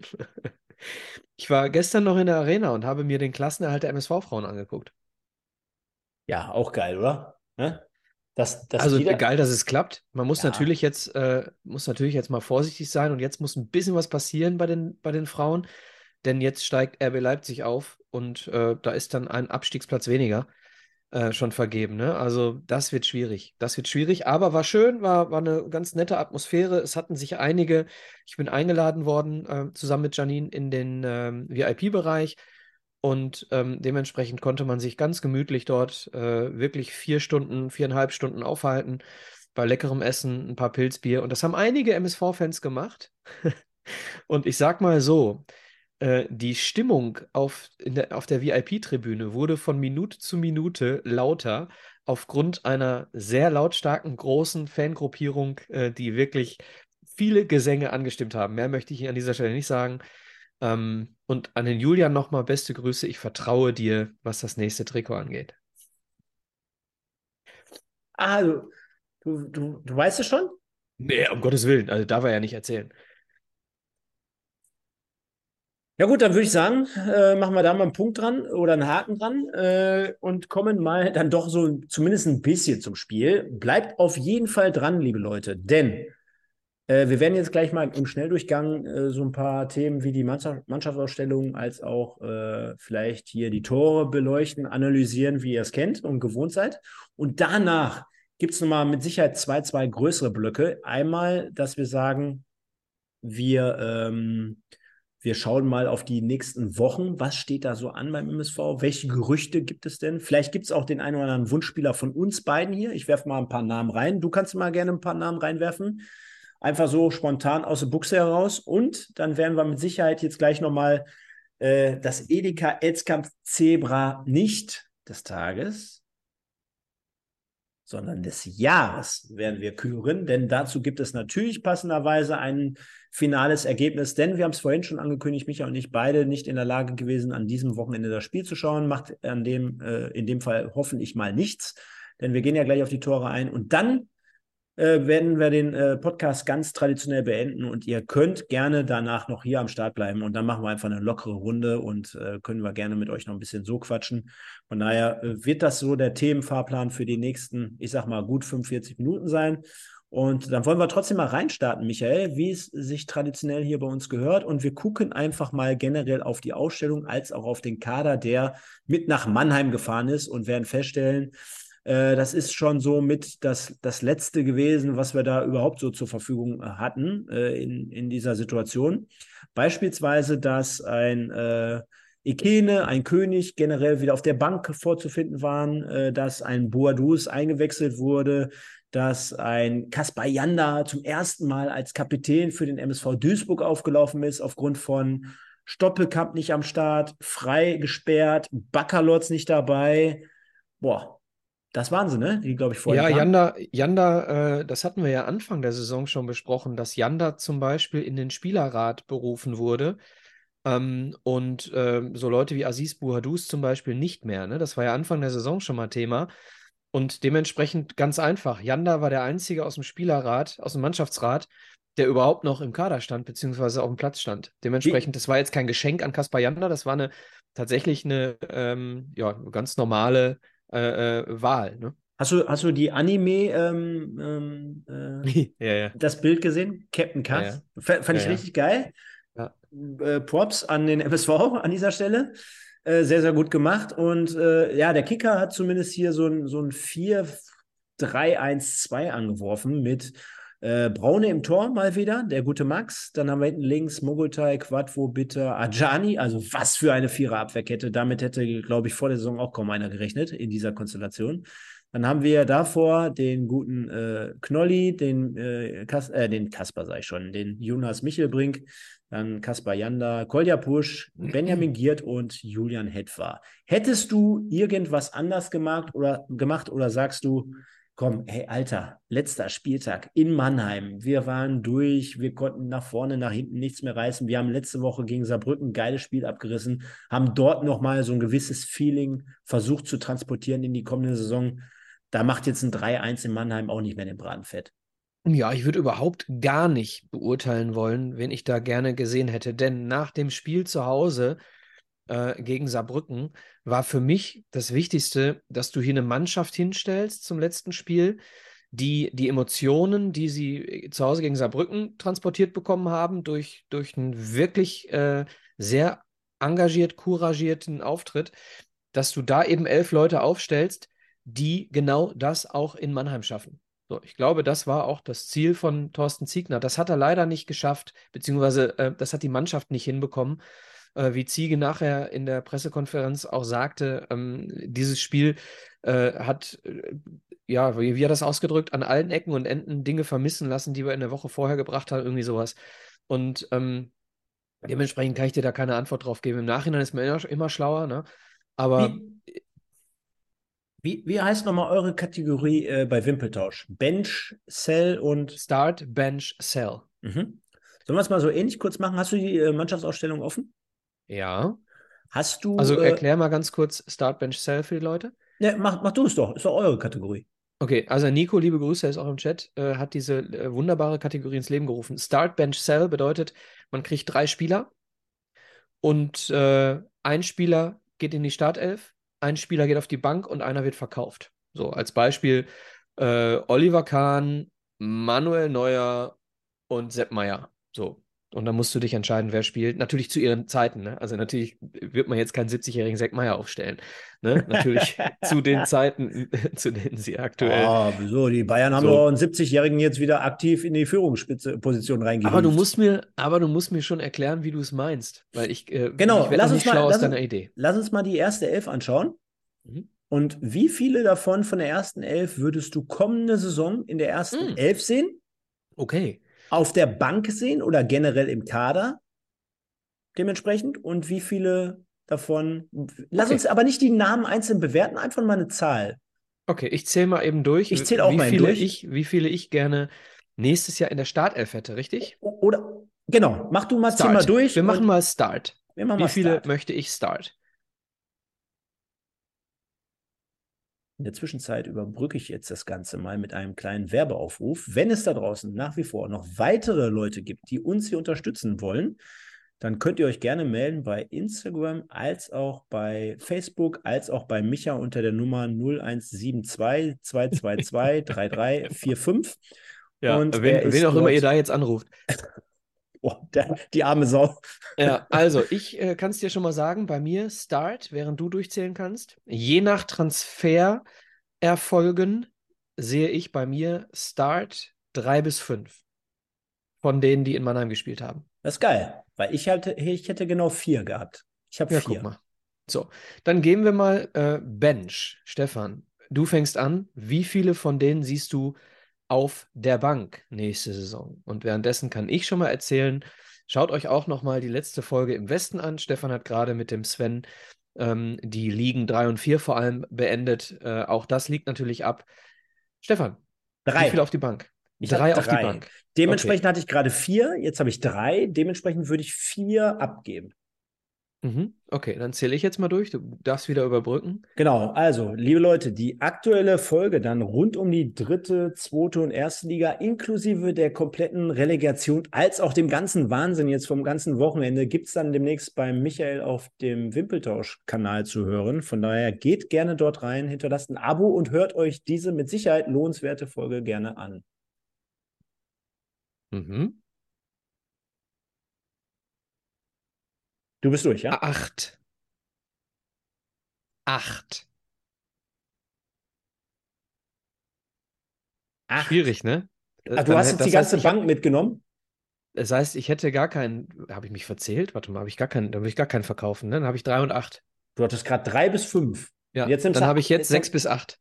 ich war gestern noch in der Arena und habe mir den Klassenerhalt der MSV-Frauen angeguckt. Ja, auch geil, oder? Ne? Das, das also geil, dass es klappt. Man muss ja. natürlich jetzt, äh, muss natürlich jetzt mal vorsichtig sein und jetzt muss ein bisschen was passieren bei den, bei den Frauen, denn jetzt steigt RB Leipzig auf und äh, da ist dann ein Abstiegsplatz weniger äh, schon vergeben. Ne? Also das wird schwierig. Das wird schwierig, aber war schön, war, war eine ganz nette Atmosphäre. Es hatten sich einige, ich bin eingeladen worden, äh, zusammen mit Janine in den ähm, VIP-Bereich. Und ähm, dementsprechend konnte man sich ganz gemütlich dort äh, wirklich vier Stunden, viereinhalb Stunden aufhalten, bei leckerem Essen, ein paar Pilzbier. Und das haben einige MSV-Fans gemacht. und ich sag mal so, äh, die Stimmung auf, der, auf der VIP-Tribüne wurde von Minute zu Minute lauter aufgrund einer sehr lautstarken, großen Fangruppierung, äh, die wirklich viele Gesänge angestimmt haben. Mehr möchte ich hier an dieser Stelle nicht sagen. Ähm, und an den Julian nochmal beste Grüße. Ich vertraue dir, was das nächste Trikot angeht. Ah, du, du, du, du weißt es schon? Nee, um Gottes Willen. Also darf er ja nicht erzählen. Ja gut, dann würde ich sagen, äh, machen wir da mal einen Punkt dran oder einen Haken dran äh, und kommen mal dann doch so zumindest ein bisschen zum Spiel. Bleibt auf jeden Fall dran, liebe Leute, denn äh, wir werden jetzt gleich mal im Schnelldurchgang äh, so ein paar Themen wie die Mannschaft, Mannschaftsausstellung als auch äh, vielleicht hier die Tore beleuchten, analysieren, wie ihr es kennt und gewohnt seid. Und danach gibt es nochmal mit Sicherheit zwei, zwei größere Blöcke. Einmal, dass wir sagen, wir, ähm, wir schauen mal auf die nächsten Wochen. Was steht da so an beim MSV? Welche Gerüchte gibt es denn? Vielleicht gibt es auch den einen oder anderen Wunschspieler von uns beiden hier. Ich werfe mal ein paar Namen rein. Du kannst mal gerne ein paar Namen reinwerfen. Einfach so spontan aus der Buchse heraus. Und dann werden wir mit Sicherheit jetzt gleich nochmal äh, das Edeka Elzkampf Zebra nicht des Tages, sondern des Jahres werden wir küren. Denn dazu gibt es natürlich passenderweise ein finales Ergebnis. Denn wir haben es vorhin schon angekündigt, Micha und ich beide nicht in der Lage gewesen, an diesem Wochenende das Spiel zu schauen. Macht an dem, äh, in dem Fall hoffentlich mal nichts. Denn wir gehen ja gleich auf die Tore ein. Und dann äh, werden wir den äh, Podcast ganz traditionell beenden und ihr könnt gerne danach noch hier am Start bleiben und dann machen wir einfach eine lockere Runde und äh, können wir gerne mit euch noch ein bisschen so quatschen. Von daher äh, wird das so der Themenfahrplan für die nächsten, ich sag mal, gut 45 Minuten sein. Und dann wollen wir trotzdem mal reinstarten, Michael, wie es sich traditionell hier bei uns gehört. Und wir gucken einfach mal generell auf die Ausstellung als auch auf den Kader, der mit nach Mannheim gefahren ist und werden feststellen, äh, das ist schon so mit das, das Letzte gewesen, was wir da überhaupt so zur Verfügung äh, hatten äh, in, in dieser Situation. Beispielsweise, dass ein äh, Ikene, ein König, generell wieder auf der Bank vorzufinden waren, äh, dass ein Boadus eingewechselt wurde, dass ein Kaspar Janda zum ersten Mal als Kapitän für den MSV Duisburg aufgelaufen ist, aufgrund von Stoppelkamp nicht am Start, frei gesperrt, Baccalords nicht dabei. Boah, das waren sie, ne? Die, glaube ich, vorher. Ja, Janda, Janda äh, das hatten wir ja Anfang der Saison schon besprochen, dass Janda zum Beispiel in den Spielerrat berufen wurde. Ähm, und äh, so Leute wie Aziz Bouhadous zum Beispiel nicht mehr. Ne? Das war ja Anfang der Saison schon mal Thema. Und dementsprechend ganz einfach. Janda war der Einzige aus dem Spielerrat, aus dem Mannschaftsrat, der überhaupt noch im Kader stand, beziehungsweise auf dem Platz stand. Dementsprechend, das war jetzt kein Geschenk an Kaspar Janda, das war eine tatsächlich eine ähm, ja, ganz normale äh, äh, Wahl. Ne? Hast du, hast du die Anime, ähm, ähm, äh, ja, ja. das Bild gesehen? Captain Cass? Ja, Fand ich richtig geil. Äh, Props an den MSV an dieser Stelle. Äh, sehr, sehr gut gemacht. Und äh, ja, der Kicker hat zumindest hier so ein, so ein 4-3-1-2 angeworfen mit äh, Braune im Tor mal wieder, der gute Max. Dann haben wir hinten links Mogultai, Quadvo, Bitter, Ajani. Also was für eine Vierer-Abwehrkette. Damit hätte, glaube ich, vor der Saison auch kaum einer gerechnet in dieser Konstellation. Dann haben wir davor den guten äh, Knolli, den, äh, Kas äh, den Kasper, sag ich schon, den Jonas Michelbrink, dann Kaspar Janda, Kolja Pusch, Benjamin Giert und Julian Hetwa. Hättest du irgendwas anders gemacht oder, gemacht oder sagst du, komm, hey Alter, letzter Spieltag in Mannheim. Wir waren durch, wir konnten nach vorne, nach hinten nichts mehr reißen. Wir haben letzte Woche gegen Saarbrücken ein geiles Spiel abgerissen, haben dort nochmal so ein gewisses Feeling versucht zu transportieren in die kommende Saison. Da macht jetzt ein 3-1 in Mannheim auch nicht mehr den Braten fett. Ja, ich würde überhaupt gar nicht beurteilen wollen, wen ich da gerne gesehen hätte. Denn nach dem Spiel zu Hause äh, gegen Saarbrücken war für mich das Wichtigste, dass du hier eine Mannschaft hinstellst zum letzten Spiel, die die Emotionen, die sie äh, zu Hause gegen Saarbrücken transportiert bekommen haben, durch, durch einen wirklich äh, sehr engagiert, couragierten Auftritt, dass du da eben elf Leute aufstellst, die genau das auch in Mannheim schaffen. So, ich glaube, das war auch das Ziel von Thorsten Ziegner. Das hat er leider nicht geschafft, beziehungsweise äh, das hat die Mannschaft nicht hinbekommen äh, wie Ziege nachher in der Pressekonferenz auch sagte, ähm, dieses Spiel äh, hat, äh, ja, wie, wie hat er das ausgedrückt, an allen Ecken und Enden Dinge vermissen lassen, die wir in der Woche vorher gebracht haben, irgendwie sowas. Und ähm, dementsprechend kann ich dir da keine Antwort drauf geben. Im Nachhinein ist man immer, immer schlauer, ne? Aber. Wie, wie, wie heißt nochmal eure Kategorie äh, bei Wimpeltausch? Bench, Cell und. Start, Bench, Cell. Mhm. Sollen wir es mal so ähnlich kurz machen? Hast du die äh, Mannschaftsausstellung offen? Ja. Hast du. Also äh, erklär mal ganz kurz Start Bench Cell für die Leute. Ja, mach, mach du es doch. Ist doch eure Kategorie. Okay, also Nico, liebe Grüße, er ist auch im Chat, äh, hat diese äh, wunderbare Kategorie ins Leben gerufen. Start Bench Cell bedeutet, man kriegt drei Spieler und äh, ein Spieler geht in die Startelf, ein Spieler geht auf die Bank und einer wird verkauft. So, als Beispiel äh, Oliver Kahn, Manuel Neuer und Sepp Meier. So, und dann musst du dich entscheiden, wer spielt. Natürlich zu ihren Zeiten. Ne? Also natürlich wird man jetzt keinen 70-jährigen Seck Meier aufstellen. Ne? Natürlich zu den Zeiten, zu denen sie aktuell. Ah, wieso? Die Bayern haben so. doch einen 70-jährigen jetzt wieder aktiv in die Führungsposition reingegeben. Aber du musst mir, aber du musst mir schon erklären, wie du es meinst, weil ich äh, genau. Ich lass uns mal, lass, aus deiner Idee. Lass uns mal die erste Elf anschauen. Mhm. Und wie viele davon von der ersten Elf würdest du kommende Saison in der ersten mhm. Elf sehen? Okay auf der Bank sehen oder generell im Kader dementsprechend und wie viele davon. Lass okay. uns aber nicht die Namen einzeln bewerten, einfach mal eine Zahl. Okay, ich zähle mal eben durch. Ich zähle auch wie mal viele durch. Ich, wie viele ich gerne nächstes Jahr in der Startelf hätte, richtig? Oder genau, mach du mal, Start. mal durch. Wir machen mal Start. Machen wie mal viele Start. möchte ich Start? In der Zwischenzeit überbrücke ich jetzt das Ganze mal mit einem kleinen Werbeaufruf. Wenn es da draußen nach wie vor noch weitere Leute gibt, die uns hier unterstützen wollen, dann könnt ihr euch gerne melden bei Instagram als auch bei Facebook, als auch bei Micha unter der Nummer 0172 222 3345. Ja, und wen, wen auch immer ihr da jetzt anruft. oh, der, die arme Sau. Ja, also ich äh, kann es dir schon mal sagen, bei mir Start, während du durchzählen kannst. Je nach Transfererfolgen sehe ich bei mir Start drei bis fünf von denen, die in Mannheim gespielt haben. Das ist geil, weil ich, hatte, ich hätte genau vier gehabt. Ich habe ja, vier. Guck mal. So, dann gehen wir mal äh, Bench. Stefan, du fängst an. Wie viele von denen siehst du auf der Bank nächste Saison. Und währenddessen kann ich schon mal erzählen, schaut euch auch noch mal die letzte Folge im Westen an. Stefan hat gerade mit dem Sven ähm, die Ligen 3 und 4 vor allem beendet. Äh, auch das liegt natürlich ab. Stefan, drei. wie viel auf die Bank? Ich drei, drei auf die Bank. Dementsprechend okay. hatte ich gerade vier, jetzt habe ich drei. Dementsprechend würde ich vier abgeben. Mhm. Okay, dann zähle ich jetzt mal durch. Du darfst wieder überbrücken. Genau, also, liebe Leute, die aktuelle Folge dann rund um die dritte, zweite und erste Liga, inklusive der kompletten Relegation, als auch dem ganzen Wahnsinn jetzt vom ganzen Wochenende, gibt es dann demnächst beim Michael auf dem Wimpeltausch-Kanal zu hören. Von daher geht gerne dort rein, hinterlasst ein Abo und hört euch diese mit Sicherheit lohnenswerte Folge gerne an. Mhm. Du bist durch, ja? Acht. Acht. Acht. Schwierig, ne? Ach, du hast jetzt die ganze heißt, Bank hab, mitgenommen? Das heißt, ich hätte gar keinen. Habe ich mich verzählt? Warte mal, habe ich gar keinen, dann will ich gar keinen verkaufen, ne? Dann habe ich drei und acht. Du hattest gerade drei bis fünf. Ja, jetzt dann habe ich jetzt sechs bis acht.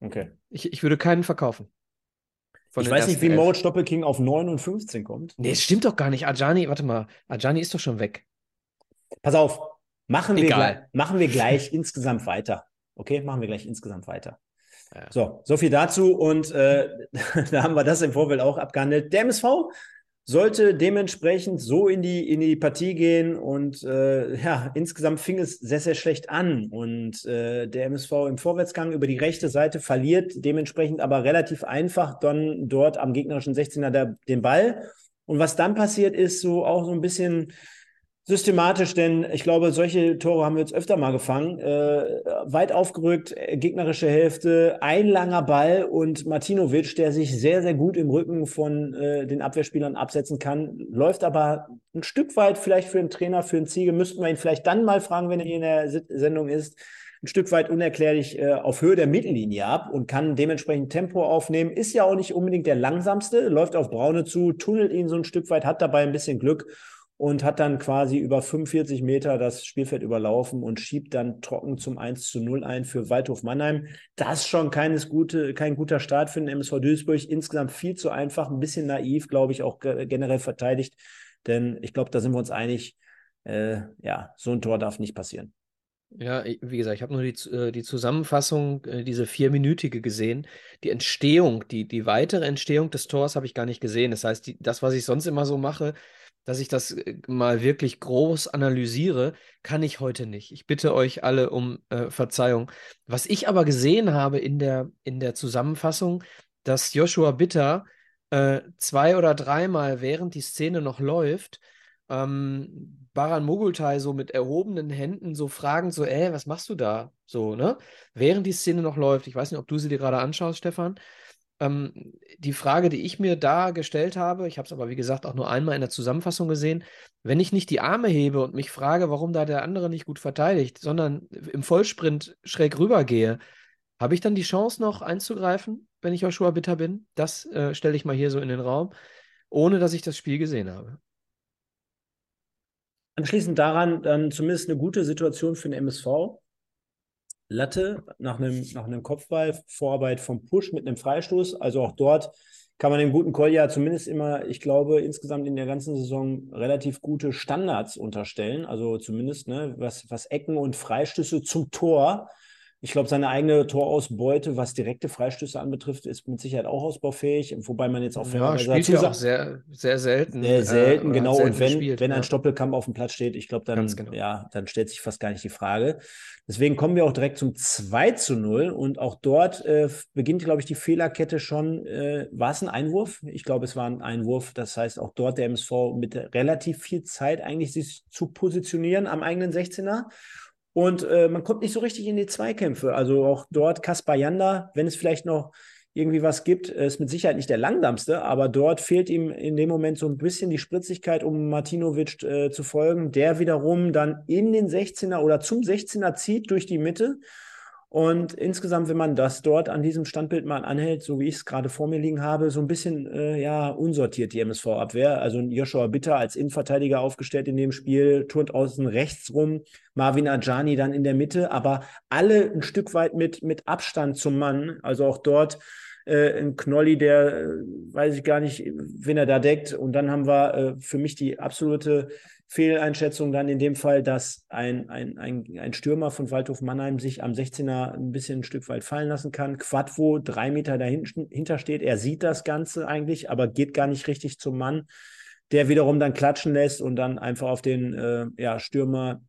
Okay. Ich, ich würde keinen verkaufen. Ich weiß nicht, wie Moritz Doppelking auf 9 und 15 kommt. Nee, es stimmt doch gar nicht. Ajani, warte mal, Ajani ist doch schon weg. Pass auf, machen wir, gleich, machen wir gleich insgesamt weiter. Okay, machen wir gleich insgesamt weiter. Ja. So, so viel dazu. Und äh, da haben wir das im Vorfeld auch abgehandelt. Der MSV sollte dementsprechend so in die, in die Partie gehen und äh, ja, insgesamt fing es sehr, sehr schlecht an und äh, der MSV im Vorwärtsgang über die rechte Seite verliert dementsprechend aber relativ einfach dann dort am gegnerischen 16er der, den Ball. Und was dann passiert ist so auch so ein bisschen systematisch, denn ich glaube, solche Tore haben wir jetzt öfter mal gefangen. Äh, weit aufgerückt, äh, gegnerische Hälfte, ein langer Ball und Martinovic, der sich sehr, sehr gut im Rücken von äh, den Abwehrspielern absetzen kann, läuft aber ein Stück weit vielleicht für den Trainer, für den Ziege, müssten wir ihn vielleicht dann mal fragen, wenn er hier in der Sendung ist, ein Stück weit unerklärlich äh, auf Höhe der Mittellinie ab und kann dementsprechend Tempo aufnehmen. Ist ja auch nicht unbedingt der langsamste, läuft auf Braune zu, tunnelt ihn so ein Stück weit, hat dabei ein bisschen Glück und hat dann quasi über 45 Meter das Spielfeld überlaufen und schiebt dann trocken zum 1 zu 0 ein für Waldhof Mannheim. Das ist schon keines gute, kein guter Start für den MSV Duisburg. Insgesamt viel zu einfach, ein bisschen naiv, glaube ich, auch generell verteidigt. Denn ich glaube, da sind wir uns einig, äh, ja, so ein Tor darf nicht passieren. Ja, wie gesagt, ich habe nur die, äh, die Zusammenfassung, äh, diese vierminütige gesehen. Die Entstehung, die, die weitere Entstehung des Tors habe ich gar nicht gesehen. Das heißt, die, das, was ich sonst immer so mache, dass ich das äh, mal wirklich groß analysiere, kann ich heute nicht. Ich bitte euch alle um äh, Verzeihung. Was ich aber gesehen habe in der, in der Zusammenfassung, dass Joshua Bitter äh, zwei oder dreimal, während die Szene noch läuft, ähm, Baran Mogultai so mit erhobenen Händen so fragend so, ey, was machst du da? So, ne? Während die Szene noch läuft. Ich weiß nicht, ob du sie dir gerade anschaust, Stefan. Ähm, die Frage, die ich mir da gestellt habe, ich habe es aber wie gesagt auch nur einmal in der Zusammenfassung gesehen, wenn ich nicht die Arme hebe und mich frage, warum da der andere nicht gut verteidigt, sondern im Vollsprint schräg rübergehe, habe ich dann die Chance noch einzugreifen, wenn ich Joshua Bitter bin? Das äh, stelle ich mal hier so in den Raum, ohne dass ich das Spiel gesehen habe. Anschließend daran dann zumindest eine gute Situation für den MSV. Latte nach einem, nach einem Kopfball, Vorarbeit vom Push mit einem Freistoß. Also auch dort kann man dem guten Kolja zumindest immer, ich glaube, insgesamt in der ganzen Saison relativ gute Standards unterstellen. Also zumindest, ne, was, was Ecken und Freistöße zum Tor Ich glaube, seine eigene Torausbeute, was direkte Freistöße anbetrifft, ist mit Sicherheit auch ausbaufähig, wobei man jetzt auch ja, spielt ja auch sehr, sehr selten. Sehr selten, äh, genau. Selten und wenn, gespielt, wenn ja. ein Stoppelkampf auf dem Platz steht, ich glaube, dann, genau. ja, dann stellt sich fast gar nicht die Frage. Deswegen kommen wir auch direkt zum 2 zu 0 und auch dort äh, beginnt, glaube ich, die Fehlerkette schon. Äh, war es ein Einwurf? Ich glaube, es war ein Einwurf. Das heißt, auch dort der MSV mit relativ viel Zeit eigentlich sich zu positionieren am eigenen 16er. Und äh, man kommt nicht so richtig in die Zweikämpfe. Also auch dort Kaspar Janda, wenn es vielleicht noch irgendwie was gibt, ist mit Sicherheit nicht der langsamste, aber dort fehlt ihm in dem Moment so ein bisschen die Spritzigkeit, um Martinovic äh, zu folgen, der wiederum dann in den 16er oder zum 16er zieht durch die Mitte und insgesamt, wenn man das dort an diesem Standbild mal anhält, so wie ich es gerade vor mir liegen habe, so ein bisschen äh, ja unsortiert die MSV-Abwehr. Also Joshua Bitter als Innenverteidiger aufgestellt in dem Spiel, turnt außen rechts rum, Marvin Ajani dann in der Mitte, aber alle ein Stück weit mit, mit Abstand zum Mann. Also auch dort äh, ein Knolli, der äh, weiß ich gar nicht, wen er da deckt. Und dann haben wir äh, für mich die absolute Fehleinschätzung dann in dem Fall, dass ein, ein, ein, ein Stürmer von Waldhof Mannheim sich am 16er ein bisschen ein Stück weit fallen lassen kann. Quadvo drei Meter dahinter steht. Er sieht das Ganze eigentlich, aber geht gar nicht richtig zum Mann, der wiederum dann klatschen lässt und dann einfach auf den äh, ja, Stürmer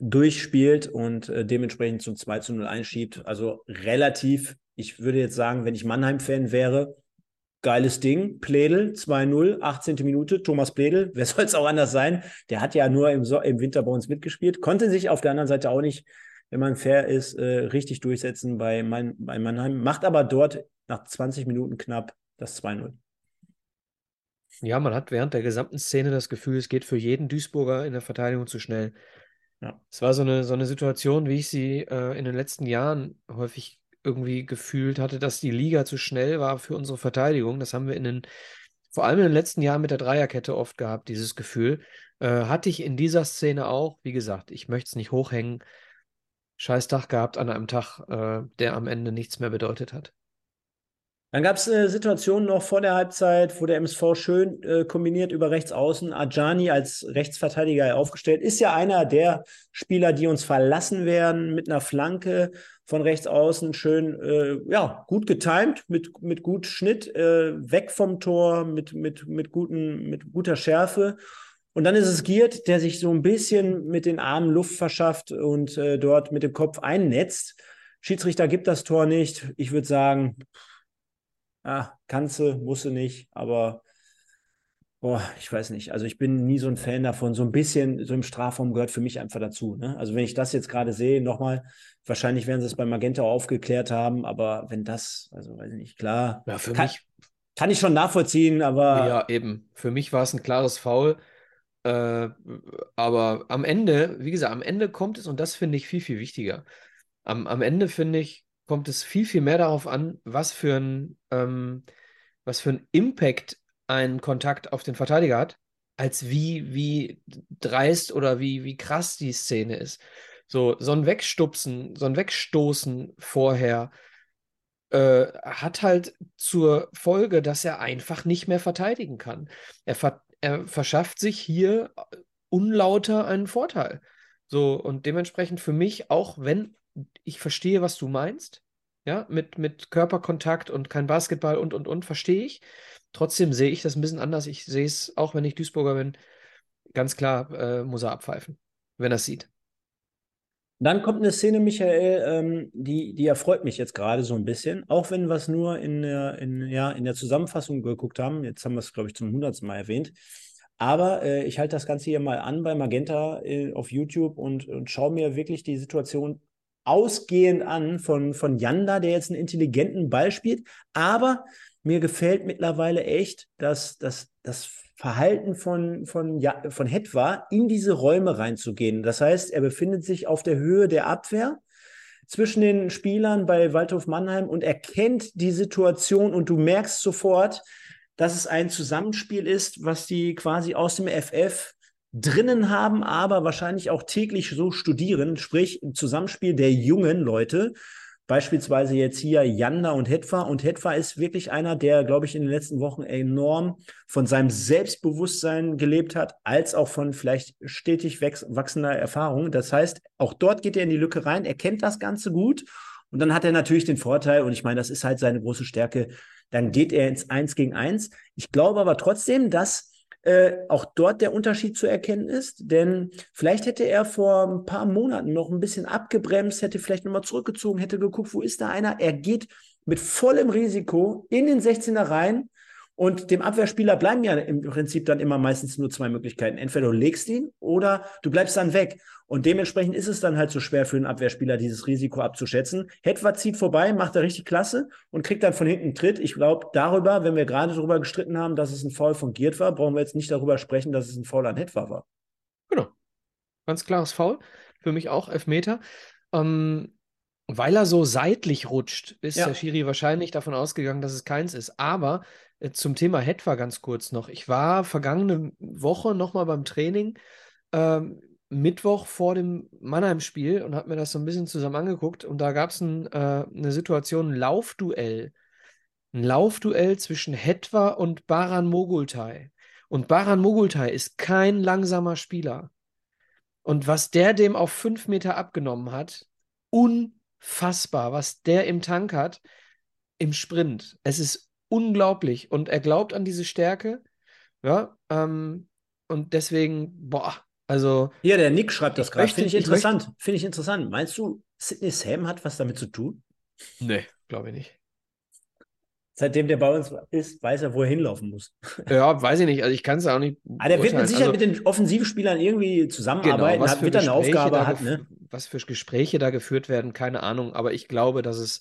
durchspielt und äh, dementsprechend zum 2 zu 0 einschiebt. Also relativ, ich würde jetzt sagen, wenn ich Mannheim-Fan wäre, Geiles Ding. Pledel 2-0, 18. Minute. Thomas Pledel, wer soll es auch anders sein? Der hat ja nur im, so im Winter bei uns mitgespielt, konnte sich auf der anderen Seite auch nicht, wenn man fair ist, äh, richtig durchsetzen bei, mein, bei Mannheim. Macht aber dort nach 20 Minuten knapp das 2-0. Ja, man hat während der gesamten Szene das Gefühl, es geht für jeden Duisburger in der Verteidigung zu schnell. Ja. Es war so eine, so eine Situation, wie ich sie äh, in den letzten Jahren häufig irgendwie gefühlt hatte, dass die Liga zu schnell war für unsere Verteidigung. Das haben wir in den, vor allem in den letzten Jahren mit der Dreierkette oft gehabt, dieses Gefühl. Äh, hatte ich in dieser Szene auch, wie gesagt, ich möchte es nicht hochhängen, scheiß Tag gehabt an einem Tag, äh, der am Ende nichts mehr bedeutet hat. Dann gab es äh, Situationen noch vor der Halbzeit, wo der MSV schön äh, kombiniert über rechts außen. Ajani als Rechtsverteidiger aufgestellt. Ist ja einer der Spieler, die uns verlassen werden mit einer Flanke von rechts außen. Schön, äh, ja, gut getimt, mit, mit gut Schnitt, äh, weg vom Tor, mit, mit, mit, guten, mit guter Schärfe. Und dann ist es Giert, der sich so ein bisschen mit den Armen Luft verschafft und äh, dort mit dem Kopf einnetzt. Schiedsrichter gibt das Tor nicht. Ich würde sagen, ah, kannst du, musst du nicht, aber boah, ich weiß nicht. Also ich bin nie so ein Fan davon. So ein bisschen, so im Strafraum gehört für mich einfach dazu. Ne? Also wenn ich das jetzt gerade sehe, nochmal, wahrscheinlich werden sie es bei Magenta aufgeklärt haben, aber wenn das, also weiß ich nicht, klar. Ja, für kann, mich. Kann ich schon nachvollziehen, aber. Ja, eben. Für mich war es ein klares Foul. Äh, aber am Ende, wie gesagt, am Ende kommt es, und das finde ich viel, viel wichtiger. Am, am Ende, finde ich, kommt es viel, viel mehr darauf an, was für ein, ähm, was für ein Impact ein Kontakt auf den Verteidiger hat, als wie, wie dreist oder wie, wie krass die Szene ist. So, so ein Wegstupsen, so ein Wegstoßen vorher äh, hat halt zur Folge, dass er einfach nicht mehr verteidigen kann. Er, ver er verschafft sich hier unlauter einen Vorteil. So, und dementsprechend für mich, auch wenn ich verstehe, was du meinst. Ja, mit, mit Körperkontakt und kein Basketball und, und, und, verstehe ich. Trotzdem sehe ich das ein bisschen anders. Ich sehe es, auch wenn ich Duisburger bin, ganz klar, äh, muss er abpfeifen, wenn er es sieht. Dann kommt eine Szene, Michael, ähm, die, die erfreut mich jetzt gerade so ein bisschen, auch wenn wir es nur in der, in, ja, in der Zusammenfassung geguckt haben. Jetzt haben wir es, glaube ich, zum hundertsten Mal erwähnt. Aber äh, ich halte das Ganze hier mal an bei Magenta äh, auf YouTube und, und schaue mir wirklich die Situation ausgehend an von, von Janda, der jetzt einen intelligenten Ball spielt. Aber mir gefällt mittlerweile echt, dass, dass das Verhalten von, von, ja, von Hetwa in diese Räume reinzugehen. Das heißt, er befindet sich auf der Höhe der Abwehr zwischen den Spielern bei Waldhof Mannheim und erkennt die Situation und du merkst sofort, dass es ein Zusammenspiel ist, was die quasi aus dem FF drinnen haben, aber wahrscheinlich auch täglich so studieren, sprich im Zusammenspiel der jungen Leute. Beispielsweise jetzt hier Janda und Hetwa. Und Hetwa ist wirklich einer, der, glaube ich, in den letzten Wochen enorm von seinem Selbstbewusstsein gelebt hat, als auch von vielleicht stetig wachsender Erfahrung. Das heißt, auch dort geht er in die Lücke rein. Er kennt das Ganze gut. Und dann hat er natürlich den Vorteil, und ich meine, das ist halt seine große Stärke, dann geht er ins Eins gegen Eins. Ich glaube aber trotzdem, dass äh, auch dort der Unterschied zu erkennen ist. Denn vielleicht hätte er vor ein paar Monaten noch ein bisschen abgebremst, hätte vielleicht nochmal zurückgezogen, hätte geguckt, wo ist da einer? Er geht mit vollem Risiko in den 16er rein und dem Abwehrspieler bleiben ja im Prinzip dann immer meistens nur zwei Möglichkeiten. Entweder du legst ihn oder du bleibst dann weg. Und dementsprechend ist es dann halt so schwer für einen Abwehrspieler, dieses Risiko abzuschätzen. Hetwa zieht vorbei, macht er richtig klasse und kriegt dann von hinten einen Tritt. Ich glaube, darüber, wenn wir gerade darüber gestritten haben, dass es ein Foul von Giert war, brauchen wir jetzt nicht darüber sprechen, dass es ein Foul an Hetwa war. Genau. Ganz klares Foul. Für mich auch Elfmeter. Ähm, weil er so seitlich rutscht, ist ja. der Schiri wahrscheinlich davon ausgegangen, dass es keins ist. Aber zum Thema Hetwa ganz kurz noch. Ich war vergangene Woche nochmal beim Training. Ähm, Mittwoch vor dem Mannheim-Spiel und habe mir das so ein bisschen zusammen angeguckt. Und da gab es ein, äh, eine Situation, ein Laufduell. Ein Laufduell zwischen Hetwa und Baran Mogultai. Und Baran Mogultai ist kein langsamer Spieler. Und was der dem auf fünf Meter abgenommen hat, unfassbar, was der im Tank hat im Sprint. Es ist unglaublich. Und er glaubt an diese Stärke. Ja, ähm, und deswegen, boah, also. Ja, der Nick schreibt das gerade. Finde ich interessant. Finde ich interessant. Meinst du, Sidney Sam hat was damit zu tun? Nee, glaube ich nicht. Seitdem der bei uns ist, weiß er, wo er hinlaufen muss. Ja, weiß ich nicht. Also ich kann es auch nicht. Aber der wird mit Sicherheit also, mit den Offensivspielern irgendwie zusammenarbeiten, genau, was hat, wird eine Aufgabe hat. Ne? Was für Gespräche da geführt werden, keine Ahnung. Aber ich glaube, dass es,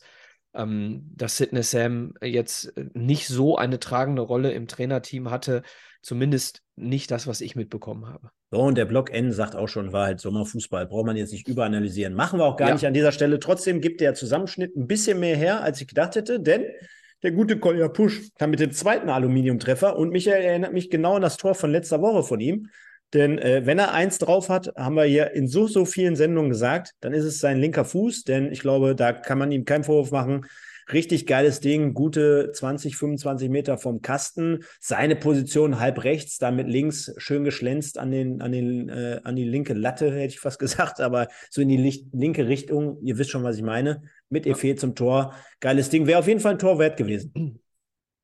ähm, dass Sidney Sam jetzt nicht so eine tragende Rolle im Trainerteam hatte. Zumindest nicht das, was ich mitbekommen habe. So, und der Block N sagt auch schon, war halt Sommerfußball, braucht man jetzt nicht überanalysieren. Machen wir auch gar ja. nicht an dieser Stelle. Trotzdem gibt der Zusammenschnitt ein bisschen mehr her, als ich gedacht hätte, denn der gute Kolja Pusch kam mit dem zweiten Aluminiumtreffer und Michael erinnert mich genau an das Tor von letzter Woche von ihm. Denn äh, wenn er eins drauf hat, haben wir hier in so, so vielen Sendungen gesagt, dann ist es sein linker Fuß, denn ich glaube, da kann man ihm keinen Vorwurf machen. Richtig geiles Ding, gute 20, 25 Meter vom Kasten. Seine Position halb rechts, damit links schön geschlänzt an, den, an, den, äh, an die linke Latte, hätte ich fast gesagt, aber so in die Licht, linke Richtung. Ihr wisst schon, was ich meine. Mit. Efe zum Tor. Geiles Ding. Wäre auf jeden Fall ein Tor wert gewesen.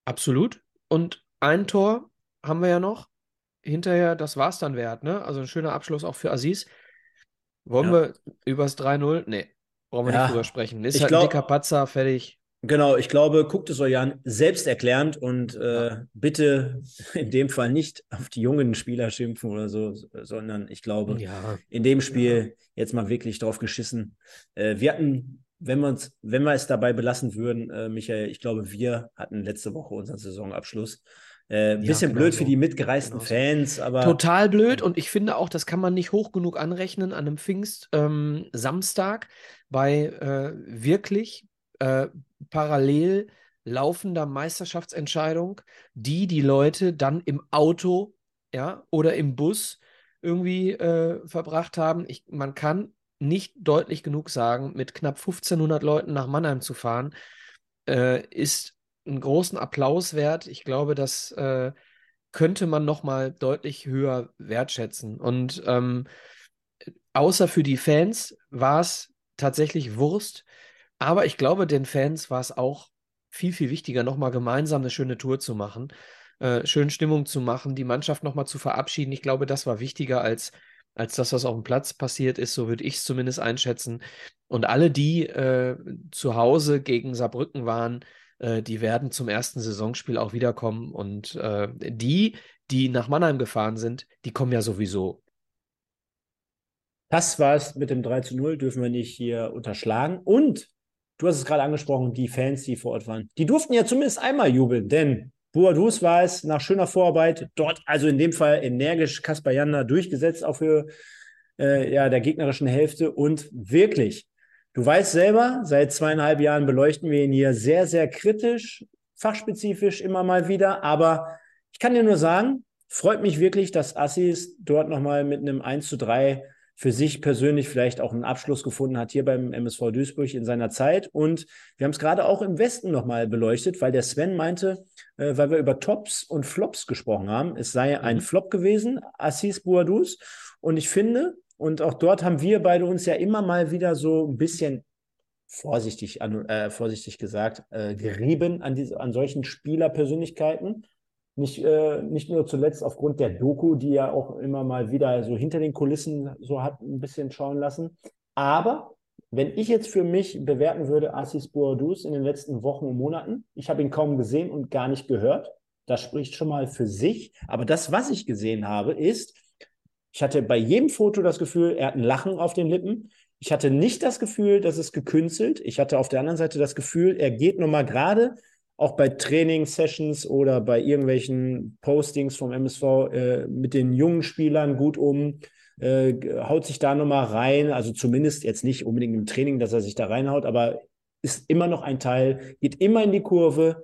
Absolut. Und ein Tor haben wir ja noch. Hinterher, das war es dann wert, ne? Also ein schöner Abschluss auch für Aziz. Wollen ja. wir übers 3-0? Nee, brauchen wir ja. nicht drüber sprechen. Ist ich halt glaub, ein dicker Patzer, fertig. Genau, ich glaube, guckt es euch an, selbsterklärend und äh, bitte in dem Fall nicht auf die jungen Spieler schimpfen oder so, sondern ich glaube, in dem Spiel jetzt mal wirklich drauf geschissen. Äh, wir hatten, wenn, wenn wir es dabei belassen würden, äh, Michael, ich glaube, wir hatten letzte Woche unseren Saisonabschluss. Äh, bisschen ja, genau blöd so. für die mitgereisten genau Fans, aber. Total blöd und ich finde auch, das kann man nicht hoch genug anrechnen an einem Pfingst ähm, bei äh, wirklich äh, parallel laufender Meisterschaftsentscheidung, die die Leute dann im Auto ja, oder im Bus irgendwie äh, verbracht haben. Ich, man kann nicht deutlich genug sagen, mit knapp 1500 Leuten nach Mannheim zu fahren, äh, ist einen großen Applaus wert. Ich glaube, das äh, könnte man noch mal deutlich höher wertschätzen. Und ähm, außer für die Fans war es tatsächlich Wurst, aber ich glaube, den Fans war es auch viel, viel wichtiger, nochmal gemeinsam eine schöne Tour zu machen, äh, schön Stimmung zu machen, die Mannschaft nochmal zu verabschieden. Ich glaube, das war wichtiger als, als das, was auf dem Platz passiert ist. So würde ich es zumindest einschätzen. Und alle, die äh, zu Hause gegen Saarbrücken waren, äh, die werden zum ersten Saisonspiel auch wiederkommen. Und äh, die, die nach Mannheim gefahren sind, die kommen ja sowieso. Das war es mit dem 3 zu 0, dürfen wir nicht hier unterschlagen. Und du hast es gerade angesprochen, die Fans, die vor Ort waren, die durften ja zumindest einmal jubeln, denn Boadus war es nach schöner Vorarbeit dort, also in dem Fall energisch Kaspar Janda durchgesetzt, auch für äh, ja, der gegnerischen Hälfte und wirklich, du weißt selber, seit zweieinhalb Jahren beleuchten wir ihn hier sehr, sehr kritisch, fachspezifisch immer mal wieder, aber ich kann dir nur sagen, freut mich wirklich, dass Assis dort nochmal mit einem 1 zu 3 für sich persönlich vielleicht auch einen Abschluss gefunden hat hier beim MSV Duisburg in seiner Zeit. Und wir haben es gerade auch im Westen nochmal beleuchtet, weil der Sven meinte, äh, weil wir über Tops und Flops gesprochen haben, es sei ein mhm. Flop gewesen, Assis Bouadouz. Und ich finde, und auch dort haben wir beide uns ja immer mal wieder so ein bisschen vorsichtig, äh, vorsichtig gesagt, äh, gerieben an, diese, an solchen Spielerpersönlichkeiten. Nicht, äh, nicht nur zuletzt aufgrund der Doku, die ja auch immer mal wieder so hinter den Kulissen so hat ein bisschen schauen lassen. Aber wenn ich jetzt für mich bewerten würde, Assis Boadus in den letzten Wochen und Monaten, ich habe ihn kaum gesehen und gar nicht gehört. Das spricht schon mal für sich. Aber das, was ich gesehen habe, ist, ich hatte bei jedem Foto das Gefühl, er hat ein Lachen auf den Lippen. Ich hatte nicht das Gefühl, dass es gekünstelt. Ich hatte auf der anderen Seite das Gefühl, er geht nochmal gerade auch bei Training-Sessions oder bei irgendwelchen Postings vom MSV äh, mit den jungen Spielern gut um, äh, haut sich da nochmal rein, also zumindest jetzt nicht unbedingt im Training, dass er sich da reinhaut, aber ist immer noch ein Teil, geht immer in die Kurve.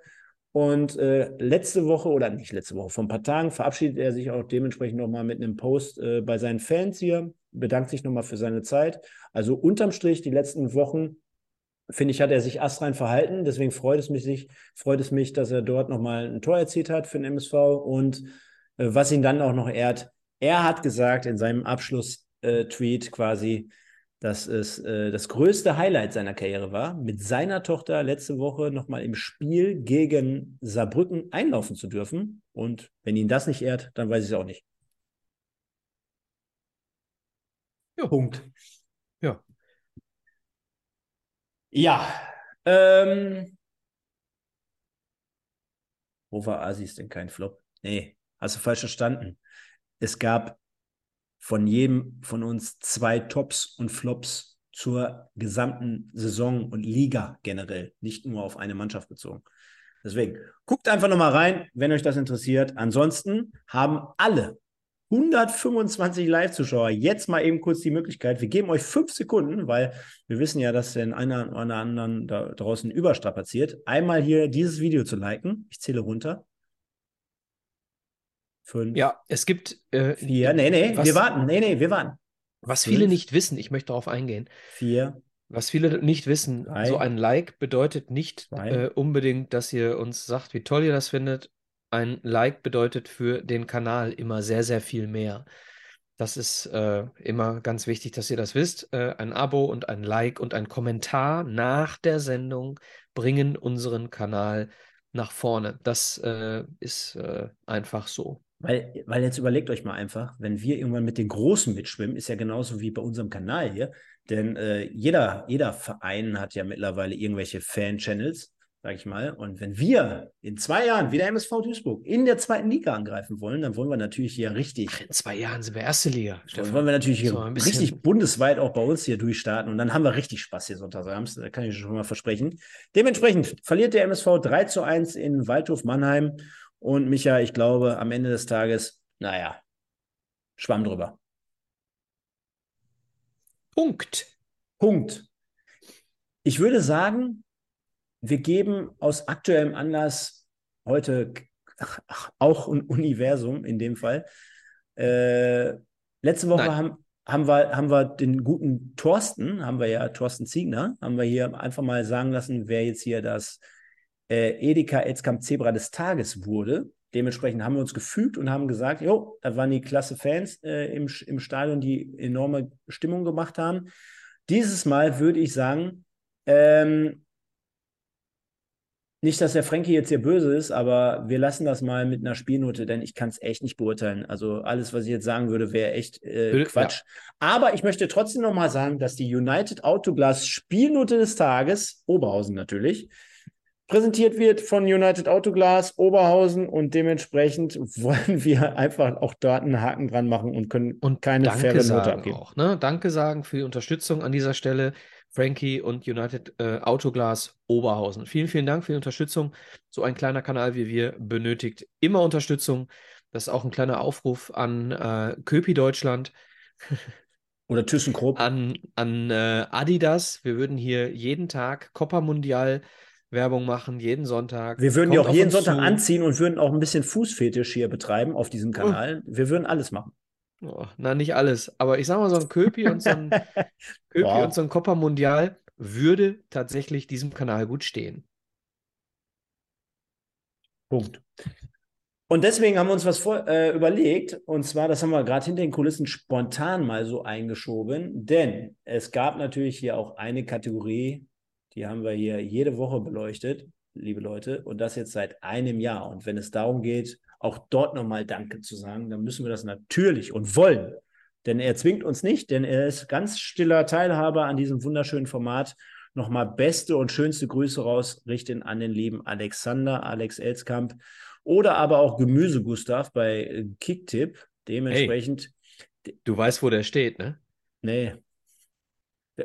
Und äh, letzte Woche, oder nicht letzte Woche, vor ein paar Tagen verabschiedet er sich auch dementsprechend nochmal mit einem Post äh, bei seinen Fans hier, bedankt sich nochmal für seine Zeit. Also unterm Strich die letzten Wochen finde ich, hat er sich astrein verhalten. Deswegen freut es mich, freut es mich, dass er dort nochmal ein Tor erzielt hat für den MSV. Und äh, was ihn dann auch noch ehrt, er hat gesagt in seinem Abschluss-Tweet äh, quasi, dass es äh, das größte Highlight seiner Karriere war, mit seiner Tochter letzte Woche nochmal im Spiel gegen Saarbrücken einlaufen zu dürfen. Und wenn ihn das nicht ehrt, dann weiß ich es auch nicht. Ja. Punkt. Ja, ja. Ähm, wo war Asis denn kein Flop? Nee, hast du falsch verstanden. Es gab von jedem von uns zwei Tops und Flops zur gesamten Saison und Liga generell, nicht nur auf eine Mannschaft bezogen. Deswegen guckt einfach nochmal rein, wenn euch das interessiert. Ansonsten haben alle 125 Live-Zuschauer. Jetzt mal eben kurz die Möglichkeit. Wir geben euch fünf Sekunden, weil wir wissen ja, dass den einer oder anderen da draußen überstrapaziert. Einmal hier dieses Video zu liken. Ich zähle runter. Fünf. Ja, es gibt. Äh, vier. Nee, nee, was, wir warten. Nee, nee, wir warten. Was Fünf. viele nicht wissen, ich möchte darauf eingehen. Vier. Was viele nicht wissen, drei, so ein Like bedeutet nicht äh, unbedingt, dass ihr uns sagt, wie toll ihr das findet ein Like bedeutet für den Kanal immer sehr, sehr viel mehr. Das ist äh, immer ganz wichtig, dass ihr das wisst. Äh, ein Abo und ein Like und ein Kommentar nach der Sendung bringen unseren Kanal nach vorne. Das äh, ist äh, einfach so. Weil, weil jetzt überlegt euch mal einfach, wenn wir irgendwann mit den Großen mitschwimmen, ist ja genauso wie bei unserem Kanal hier. Denn äh, jeder, jeder Verein hat ja mittlerweile irgendwelche Fan-Channels sage ich mal. Und wenn wir in zwei Jahren wieder MSV Duisburg in der zweiten Liga angreifen wollen, dann wollen wir natürlich hier richtig. Ach, in zwei Jahren sind wir erste Liga. Dann wollen wir natürlich hier richtig bundesweit auch bei uns hier durchstarten und dann haben wir richtig Spaß hier sonntagsabends. Da kann ich schon mal versprechen. Dementsprechend verliert der MSV 3 zu 1 in Waldhof Mannheim. Und Micha, ich glaube, am Ende des Tages, naja, schwamm drüber. Punkt. Punkt. Ich würde sagen, wir geben aus aktuellem Anlass heute auch ein Universum in dem Fall. Äh, letzte Woche haben, haben, wir, haben wir den guten Thorsten, haben wir ja Thorsten Ziegner, haben wir hier einfach mal sagen lassen, wer jetzt hier das äh, Edeka Elskamp Zebra des Tages wurde. Dementsprechend haben wir uns gefügt und haben gesagt, jo, da waren die klasse Fans äh, im, im Stadion, die enorme Stimmung gemacht haben. Dieses Mal würde ich sagen, ähm, nicht, dass der Frankie jetzt hier böse ist, aber wir lassen das mal mit einer Spielnote, denn ich kann es echt nicht beurteilen. Also alles, was ich jetzt sagen würde, wäre echt äh, Quatsch. Ja. Aber ich möchte trotzdem nochmal sagen, dass die United Autoglass Spielnote des Tages, Oberhausen natürlich, präsentiert wird von United Autoglass Oberhausen und dementsprechend wollen wir einfach auch dort einen Haken dran machen und können und keine faire Note abgeben. Auch, ne? Danke sagen für die Unterstützung an dieser Stelle. Frankie und United äh, Autoglas Oberhausen. Vielen, vielen Dank für die Unterstützung. So ein kleiner Kanal wie wir benötigt immer Unterstützung. Das ist auch ein kleiner Aufruf an äh, Köpi Deutschland. Oder ThyssenKrupp. An, an äh, Adidas. Wir würden hier jeden Tag Copa Mundial Werbung machen, jeden Sonntag. Wir würden die auch jeden Sonntag zu. anziehen und würden auch ein bisschen Fußfetisch hier betreiben auf diesem Kanal. Oh. Wir würden alles machen. Oh, na, nicht alles. Aber ich sag mal, so ein Köpi und so ein Köpi Wow. und so ein Copa Mundial würde tatsächlich diesem Kanal gut stehen. Punkt. Und deswegen haben wir uns was vor, äh, überlegt, und zwar, das haben wir gerade hinter den Kulissen spontan mal so eingeschoben, denn es gab natürlich hier auch eine Kategorie, die haben wir hier jede Woche beleuchtet, liebe Leute, und das jetzt seit einem Jahr. Und wenn es darum geht, auch dort nochmal Danke zu sagen, dann müssen wir das natürlich und wollen. Denn er zwingt uns nicht, denn er ist ganz stiller Teilhaber an diesem wunderschönen Format. Nochmal beste und schönste Grüße rausrichten an den lieben Alexander, Alex Elskamp oder aber auch Gemüse Gustav bei Kicktipp. Dementsprechend, Du weißt, wo der steht, ne? nee.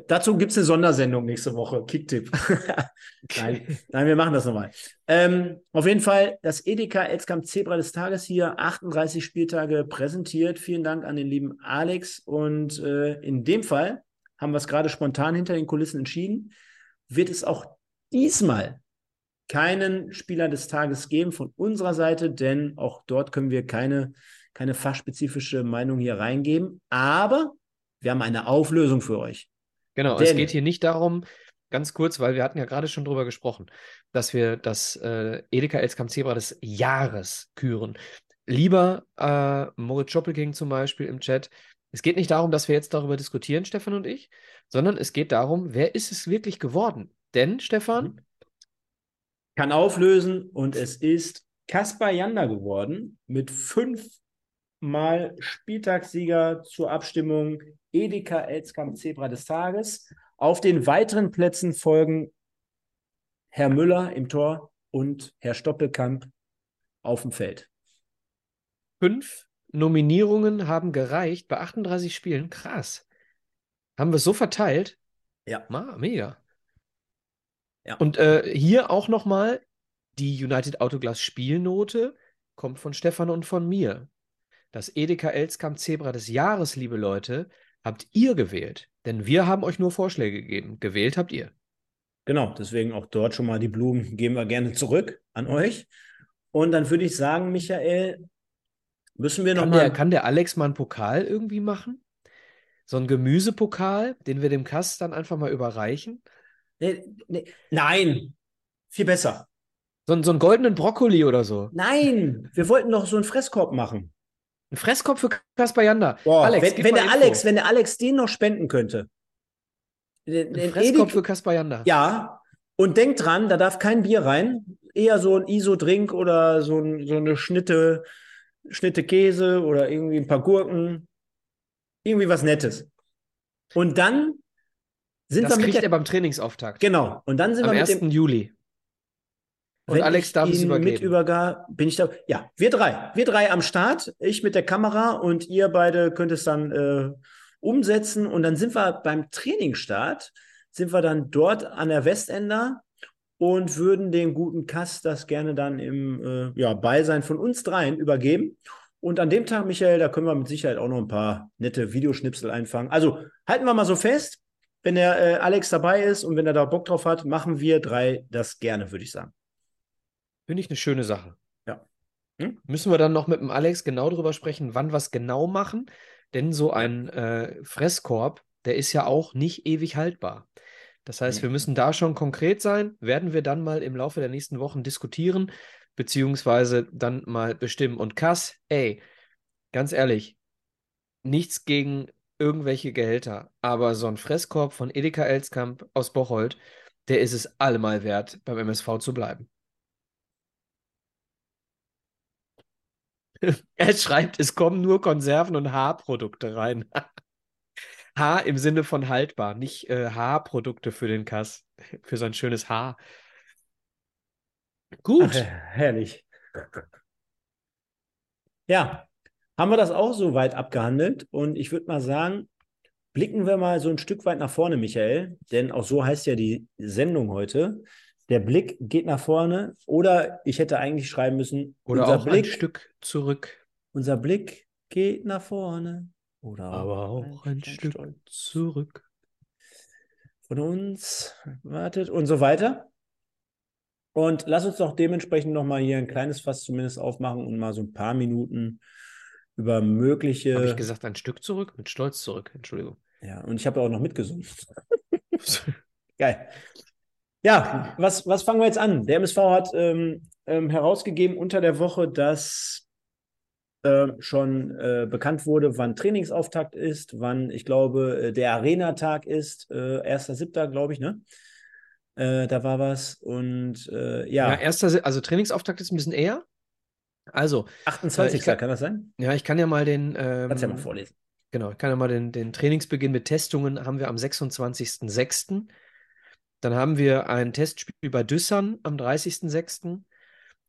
Dazu gibt es eine Sondersendung nächste Woche, Kicktipp. nein, nein, wir machen das nochmal. Ähm, auf jeden Fall das Edeka Elskamp Zebra des Tages hier, 38 Spieltage präsentiert. Vielen Dank an den lieben Alex. Und äh, in dem Fall haben wir es gerade spontan hinter den Kulissen entschieden, wird es auch diesmal keinen Spieler des Tages geben von unserer Seite, denn auch dort können wir keine, keine fachspezifische Meinung hier reingeben. Aber wir haben eine Auflösung für euch. Genau, es Denn- geht hier nicht darum, ganz kurz, weil wir hatten ja gerade schon drüber gesprochen, dass wir das äh, Edeka Elskamp Zebra des Jahres küren. Lieber äh, Moritz Schoppelking zum Beispiel im Chat, es geht nicht darum, dass wir jetzt darüber diskutieren, Stefan und ich, sondern es geht darum, wer ist es wirklich geworden? Denn, Stefan, Kann auflösen und es ist Kaspar Janda geworden mit fünfmal Spieltagssieger zur Abstimmung Edeka Elskamp Zebra des Tages. Auf den weiteren Plätzen folgen Herr Müller im Tor und Herr Stoppelkamp auf dem Feld. fünf Nominierungen haben gereicht bei 38 Spielen. Krass. Haben wir es so verteilt? Ja. Ma, mega. Ja. Und äh, hier auch nochmal die United Autoglass Spielnote kommt von Stefan und von mir. Das Edeka Elskamp Zebra des Jahres, liebe Leute, habt ihr gewählt. Denn wir haben euch nur Vorschläge gegeben. Gewählt habt ihr. Genau, deswegen auch dort schon mal die Blumen geben wir gerne zurück an euch. Und dann würde ich sagen, Michael, müssen wir Kann noch der, mal. kann der Alex mal einen Pokal irgendwie machen? So einen Gemüsepokal, den wir dem Kass dann einfach mal überreichen? Nee, nee, nein, viel besser. So, einen- so einen goldenen Brokkoli oder so. Nein, wir wollten doch so einen Fresskorb machen. Ein Fresskorb für Kaspar Janda. Boah, Alex, wenn, wenn der. Alex, wenn der Alex den noch spenden könnte. Den, Ein den Fresskorb Edeka- für Kaspar Janda. ja, und denkt dran, da darf kein Bier rein. Eher so ein ISO-Drink oder so, ein, so eine Schnitte, Schnitte Käse oder irgendwie ein paar Gurken. Irgendwie was Nettes. Und dann sind Das wir mit kriegt der, er beim Trainingsauftakt. Genau. Und dann sind Am wir mit 1. dem, Juli. Und wenn Alex ich darf es übergeben. mit übergar, bin ich da. Ja, wir drei. Wir drei am Start. Ich mit der Kamera und ihr beide könnt es dann äh, umsetzen. Und dann sind wir beim Trainingsstart, sind wir dann dort an der Westender und würden dem guten Kass das gerne dann im äh, ja, Beisein von uns dreien übergeben. Und an dem Tag, Michael, da können wir mit Sicherheit auch noch ein paar nette Videoschnipsel einfangen. Also halten wir mal so fest, wenn der äh, Alex dabei ist und wenn er da Bock drauf hat, machen wir drei das gerne, würde ich sagen. Finde ich eine schöne Sache. Ja. Hm? Müssen wir dann noch mit dem Alex genau drüber sprechen, wann wir es genau machen? Denn so ein äh, Fresskorb, der ist ja auch nicht ewig haltbar. Das heißt, wir müssen da schon konkret sein. Werden wir dann mal im Laufe der nächsten Wochen diskutieren, beziehungsweise dann mal bestimmen. Und Kass, ey, ganz ehrlich, nichts gegen irgendwelche Gehälter, aber so ein Fresskorb von Edeka Elskamp aus Bocholt, der ist es allemal wert, beim MSV zu bleiben. Er schreibt, es kommen nur Konserven und Haarprodukte rein. Haar im Sinne von haltbar, nicht äh, Haarprodukte für den Kass, für sein schönes Haar. Gut, Ach, herrlich. Ja, haben wir das auch so weit abgehandelt und ich würde mal sagen, blicken wir mal so ein Stück weit nach vorne, Michael, denn auch so heißt ja die Sendung heute. Der Blick geht nach vorne oder ich hätte eigentlich schreiben müssen, oder unser auch Blick, ein Stück zurück, unser Blick geht nach vorne oder aber auch ein Stück Stolz zurück. von uns wartet und so weiter. Und lass uns doch dementsprechend nochmal hier ein kleines Fass zumindest aufmachen und mal so ein paar Minuten über mögliche. Habe ich gesagt, ein Stück zurück? Mit Stolz zurück, Entschuldigung. Ja, und ich habe auch noch mitgesungen. Geil. Ja, was, was fangen wir jetzt an? Der MSV hat ähm, ähm, herausgegeben unter der Woche, dass äh, schon äh, bekannt wurde, wann Trainingsauftakt ist, wann, ich glaube, äh, der Arena-Tag ist, äh, 1.7., glaube ich, ne? Äh, da war was und äh, ja. Ja, erster, also Trainingsauftakt ist ein bisschen eher. Also. 28. Kann, kann, das sein? Ja, ich kann ja mal den. Ähm, Kannst ja mal vorlesen. Genau, ich kann ja mal den, den Trainingsbeginn mit Testungen haben wir am 26.06. Dann haben wir ein Testspiel bei Düssern am 30.06.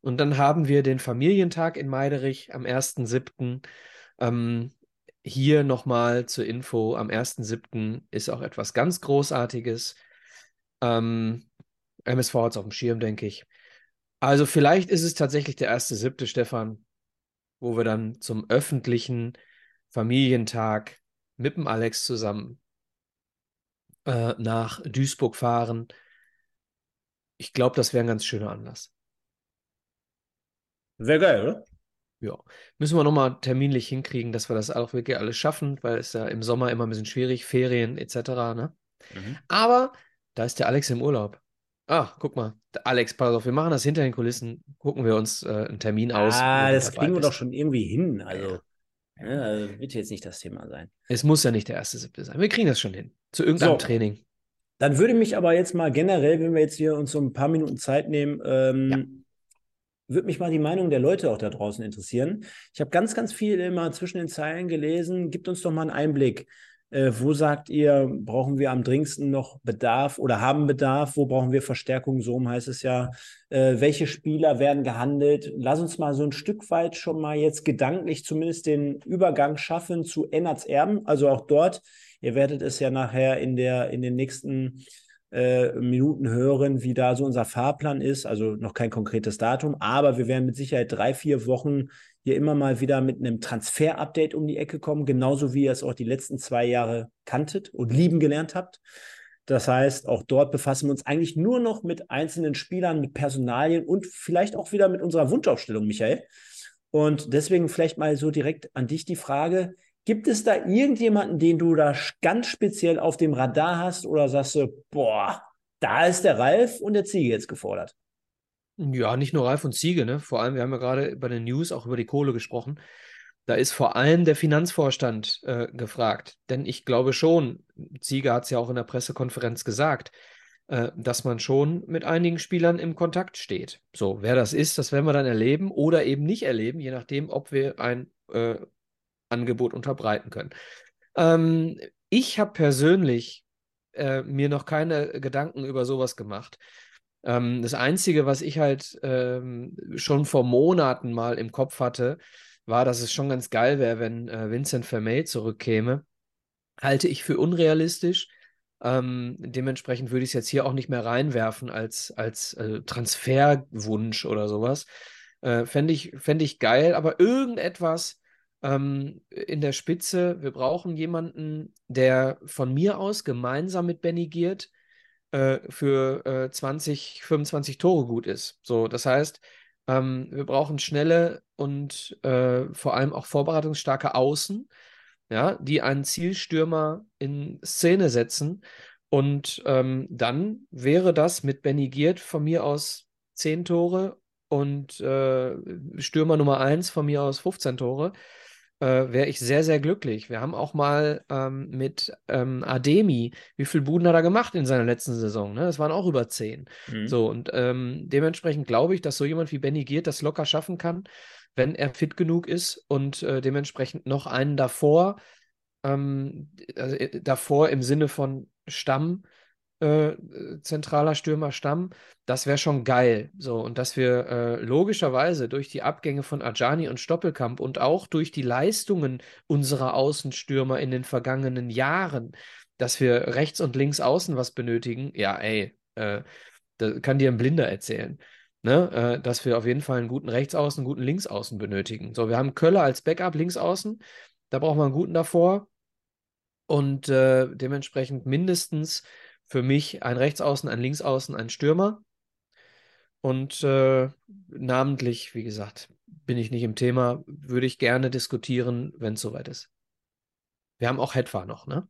Und dann haben wir den Familientag in Meiderich am 1.7. Ähm, hier nochmal zur Info, am 1.7. ist auch etwas ganz Großartiges. Ähm, MSV hat es auf dem Schirm, denke ich. Also vielleicht ist es tatsächlich der 1.7., Stefan, wo wir dann zum öffentlichen Familientag mit dem Alex zusammen äh, nach Duisburg fahren. Ich glaube, das wäre ein ganz schöner Anlass. Wäre geil, oder? Ja, müssen wir nochmal terminlich hinkriegen, dass wir das auch wirklich alles schaffen, weil es ja im Sommer immer ein bisschen schwierig, Ferien etc. Ne? Mhm. Aber da ist der Alex im Urlaub. Ah, guck mal, Alex, pass auf, wir machen das hinter den Kulissen, gucken wir uns äh, einen Termin aus. Ah, das kriegen wir doch schon irgendwie hin. Also, ja. Also wird jetzt nicht das Thema sein. Es muss ja nicht der erste Siebte sein. Wir kriegen das schon hin. Zu irgendeinem so. Training. Dann würde mich aber jetzt mal generell, wenn wir jetzt hier uns so ein paar Minuten Zeit nehmen, ähm, ja würde mich mal die Meinung der Leute auch da draußen interessieren. Ich habe ganz, ganz viel immer zwischen den Zeilen gelesen. Gibt uns doch mal einen Einblick. Äh, wo sagt ihr, brauchen wir am dringendsten noch Bedarf oder haben Bedarf? Wo brauchen wir Verstärkung? So heißt es ja. Äh, welche Spieler werden gehandelt? Lass uns mal so ein Stück weit schon mal jetzt gedanklich zumindest den Übergang schaffen zu Ennerts Erben. Also auch dort. Ihr werdet es ja nachher in der, in den nächsten äh, Minuten hören, wie da so unser Fahrplan ist. Also noch kein konkretes Datum, aber wir werden mit Sicherheit drei, vier Wochen hier immer mal wieder mit einem Transfer-Update um die Ecke kommen, genauso wie ihr es auch die letzten zwei Jahre kanntet und lieben gelernt habt. Das heißt, auch dort befassen wir uns eigentlich nur noch mit einzelnen Spielern, mit Personalien und vielleicht auch wieder mit unserer Wunschaufstellung, Michael. Und deswegen vielleicht mal so direkt an dich die Frage, Gibt es da irgendjemanden, den du da ganz speziell auf dem Radar hast oder sagst du, boah, da ist der Ralf und der Ziege jetzt gefordert? Ja, nicht nur Ralf und Ziege, ne? Vor allem, wir haben ja gerade bei den News auch über die Kohle gesprochen. Da ist vor allem der Finanzvorstand äh, gefragt. Denn ich glaube schon, Ziege hat es ja auch in der Pressekonferenz gesagt, äh, dass man schon mit einigen Spielern im Kontakt steht. So, wer das ist, das werden wir dann erleben oder eben nicht erleben, je nachdem, ob wir ein äh, Angebot unterbreiten können. Ähm, ich habe persönlich äh, mir noch keine Gedanken über sowas gemacht. Ähm, das Einzige, was ich halt ähm, schon vor Monaten mal im Kopf hatte, war, dass es schon ganz geil wäre, wenn äh, Vincent Vermey zurückkäme. Halte ich für unrealistisch. Ähm, dementsprechend würde ich es jetzt hier auch nicht mehr reinwerfen als, als äh, Transferwunsch oder sowas. Äh, Fände ich, fänd ich geil, aber irgendetwas, ähm, in der Spitze. Wir brauchen jemanden, der von mir aus gemeinsam mit Benny Giert äh, für äh, 20, 25 Tore gut ist. So, das heißt, ähm, wir brauchen schnelle und äh, vor allem auch vorbereitungsstarke Außen, ja, die einen Zielstürmer in Szene setzen. Und ähm, dann wäre das mit Benny Giert von mir aus 10 Tore und äh, Stürmer Nummer 1 von mir aus 15 Tore äh, wäre ich sehr, sehr glücklich. Wir haben auch mal ähm, mit ähm, Ademi, wie viel Buden hat er gemacht in seiner letzten Saison? Ne? Das waren auch über zehn. Mhm. So, und ähm, dementsprechend glaube ich, dass so jemand wie Benny Giert das locker schaffen kann, wenn er fit genug ist und äh, dementsprechend noch einen davor, ähm, also, äh, davor im Sinne von Stamm äh, zentraler Stürmer Stamm, das wäre schon geil. So, und dass wir äh, logischerweise durch die Abgänge von Ajani und Stoppelkamp und auch durch die Leistungen unserer Außenstürmer in den vergangenen Jahren, dass wir rechts und links außen was benötigen, ja, ey, äh, da kann dir ein Blinder erzählen. Ne, äh, dass wir auf jeden Fall einen guten Rechtsaußen, einen guten Linksaußen benötigen. So, wir haben Köller als Backup Linksaußen, da brauchen wir einen guten davor und äh, dementsprechend mindestens für mich ein Rechtsaußen, ein Linksaußen, ein Stürmer. Und äh, namentlich, wie gesagt, bin ich nicht im Thema, würde ich gerne diskutieren, wenn es soweit ist. Wir haben auch Hetfa noch, ne?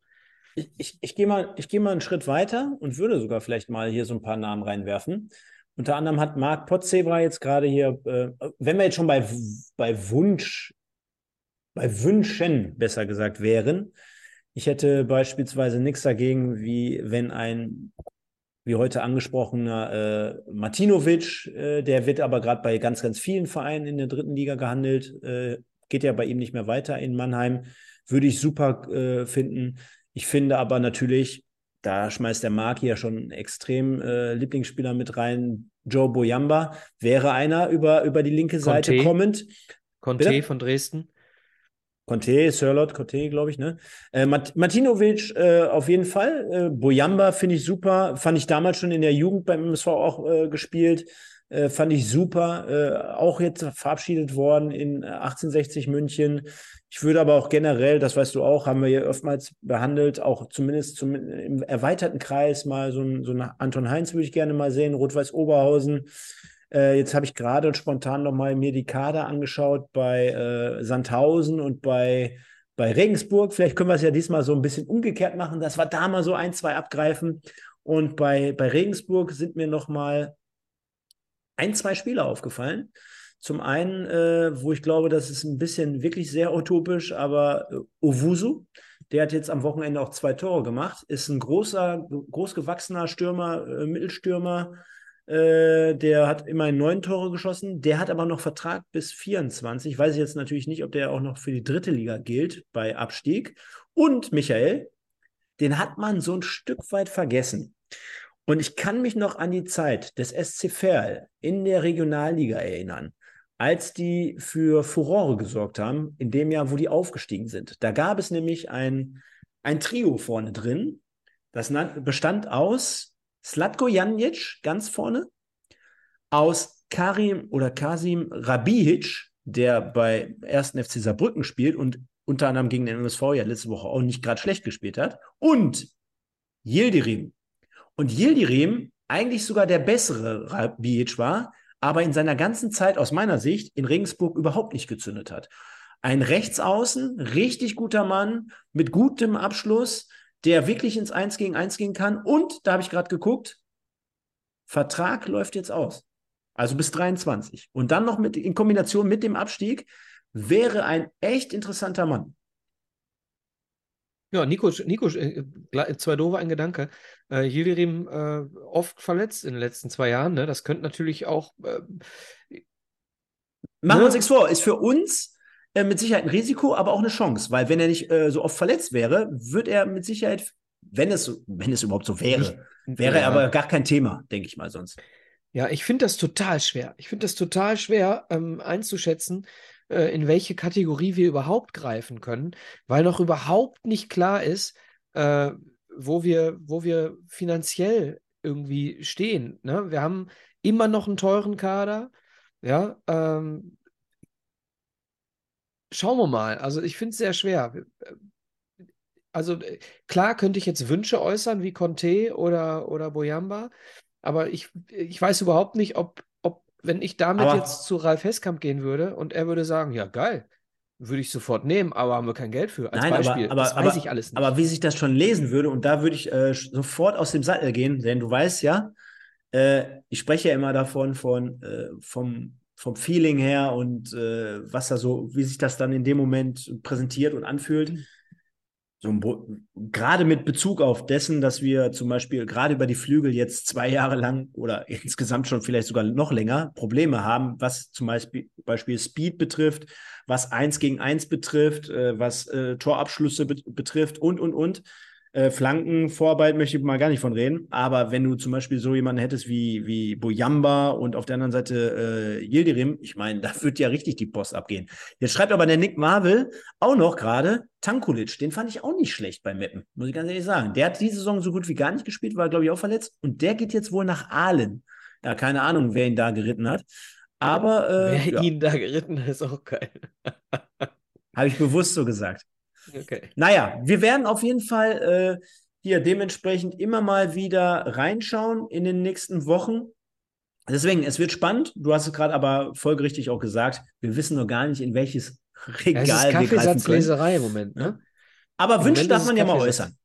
Ich, ich, ich gehe mal, geh mal einen Schritt weiter und würde sogar vielleicht mal hier so ein paar Namen reinwerfen. Unter anderem hat Marc Potzebra jetzt gerade hier, äh, wenn wir jetzt schon bei, bei Wunsch, bei Wünschen besser gesagt wären, ich hätte beispielsweise nichts dagegen, wie wenn ein, wie heute angesprochener äh, Martinovic, äh, der wird aber gerade bei ganz, ganz vielen Vereinen in der dritten Liga gehandelt, äh, geht ja bei ihm nicht mehr weiter in Mannheim, würde ich super äh, finden. Ich finde aber natürlich, da schmeißt der Mark ja schon extrem äh, Lieblingsspieler mit rein. Joe Boyamba wäre einer über, über die linke Seite Conte. kommend. Conte Bitte? von Dresden. Conte, Sirlot, Conte, glaube ich, ne? Äh, Mart Martinovic äh, auf jeden Fall. Äh, Boyamba finde ich super. Fand ich damals schon in der Jugend beim MSV auch äh, gespielt. Äh, fand ich super. Äh, auch jetzt verabschiedet worden in 1860 München. Ich würde aber auch generell, das weißt du auch, haben wir hier oftmals behandelt, auch zumindest zum, im erweiterten Kreis mal so ein, so ein Anton Heinz würde ich gerne mal sehen, Rot-Weiß Oberhausen. Äh, jetzt habe ich gerade spontan nochmal mir die Kader angeschaut bei äh, Sandhausen und bei, bei Regensburg. Vielleicht können wir es ja diesmal so ein bisschen umgekehrt machen, dass wir da mal so ein, zwei abgreifen. Und bei, bei Regensburg sind mir nochmal ein, zwei Spieler aufgefallen. Zum einen, äh, wo ich glaube, das ist ein bisschen wirklich sehr utopisch, aber äh, Owusu, der hat jetzt am Wochenende auch zwei Tore gemacht, ist ein großer, großgewachsener Stürmer, äh, Mittelstürmer, äh, der hat immerhin neun Tore geschossen. Der hat aber noch Vertrag bis 24. Weiß ich jetzt natürlich nicht, ob der auch noch für die dritte Liga gilt bei Abstieg. Und Michael, den hat man so ein Stück weit vergessen. Und ich kann mich noch an die Zeit des SC Verl in der Regionalliga erinnern, als die für Furore gesorgt haben, in dem Jahr, wo die aufgestiegen sind. Da gab es nämlich ein, ein Trio vorne drin. Das bestand aus Slatko Janic ganz vorne, aus Karim oder Kasim Rabihic, der bei 1. FC Saarbrücken spielt und unter anderem gegen den MSV ja letzte Woche auch nicht gerade schlecht gespielt hat, und Yildirim. Und Yildirim eigentlich sogar der bessere Rabihic war, aber in seiner ganzen Zeit aus meiner Sicht in Regensburg überhaupt nicht gezündet hat. Ein Rechtsaußen, richtig guter Mann mit gutem Abschluss, der wirklich ins Eins gegen Eins gehen kann. Und da habe ich gerade geguckt, Vertrag läuft jetzt aus. Also bis 23. Und dann noch mit, in Kombination mit dem Abstieg wäre ein echt interessanter Mann. Ja, Nico, Nico äh, zwei doofe ein Gedanke. Äh, Yildirim äh, oft verletzt in den letzten zwei Jahren. Ne? Das könnte natürlich auch. Äh, Machen wir uns nichts vor, ist für uns äh, mit Sicherheit ein Risiko, aber auch eine Chance, weil wenn er nicht äh, so oft verletzt wäre, wird er mit Sicherheit, wenn es, wenn es überhaupt so wäre, wäre ja. er aber gar kein Thema, denke ich mal sonst. Ja, ich finde das total schwer. Ich finde das total schwer ähm, einzuschätzen, äh, in welche Kategorie wir überhaupt greifen können, weil noch überhaupt nicht klar ist, äh, wo, wir, wo wir finanziell irgendwie stehen. Ne? Wir haben immer noch einen teuren Kader. Ja, ähm, schauen wir mal. Also ich finde es sehr schwer. Also äh, klar könnte ich jetzt Wünsche äußern wie Conte oder, oder Boyamba, aber ich, ich weiß überhaupt nicht, ob, ob wenn ich damit aber, jetzt zu Ralf Heskamp gehen würde und er würde sagen, ja geil, würde ich sofort nehmen, aber haben wir kein Geld für. Als Nein, Beispiel. Aber, aber, das weiß aber, ich alles nicht. Aber wie sich das schon lesen würde, und da würde ich äh, sofort aus dem Sattel gehen, denn du weißt ja, äh, ich spreche ja immer davon, von, äh, vom vom Feeling her und äh, was da so, wie sich das dann in dem Moment präsentiert und anfühlt. Mhm. So gerade mit Bezug auf dessen, dass wir zum Beispiel gerade über die Flügel jetzt zwei Jahre lang oder insgesamt schon vielleicht sogar noch länger Probleme haben, was zum Beispiel, Beispiel Speed betrifft, was eins gegen eins betrifft, äh, was äh, Torabschlüsse be betrifft und und und. Äh, Flankenvorarbeit möchte ich mal gar nicht von reden. Aber wenn du zum Beispiel so jemanden hättest wie, wie Bojamba und auf der anderen Seite äh, Yildirim, ich meine, da wird ja richtig die Post abgehen. Jetzt schreibt aber der Nick Marvel auch noch gerade Tankulic. Den fand ich auch nicht schlecht bei Meppen, muss ich ganz ehrlich sagen. Der hat diese Saison so gut wie gar nicht gespielt, war, glaube ich, auch verletzt. Und der geht jetzt wohl nach Aalen. Ja, keine Ahnung, wer ihn da geritten hat. Aber. Äh, wer ja. ihn da geritten hat, ist auch geil. Habe ich bewusst so gesagt. Okay. Naja, wir werden auf jeden Fall äh, hier dementsprechend immer mal wieder reinschauen in den nächsten Wochen. Deswegen, es wird spannend. Du hast es gerade aber folgerichtig auch gesagt. Wir wissen noch gar nicht, in welches Regal es ist wir greifen können. Kaffeesatzleserei im Moment, ne? Ja. Aber Wünsche darf man ja mal äußern.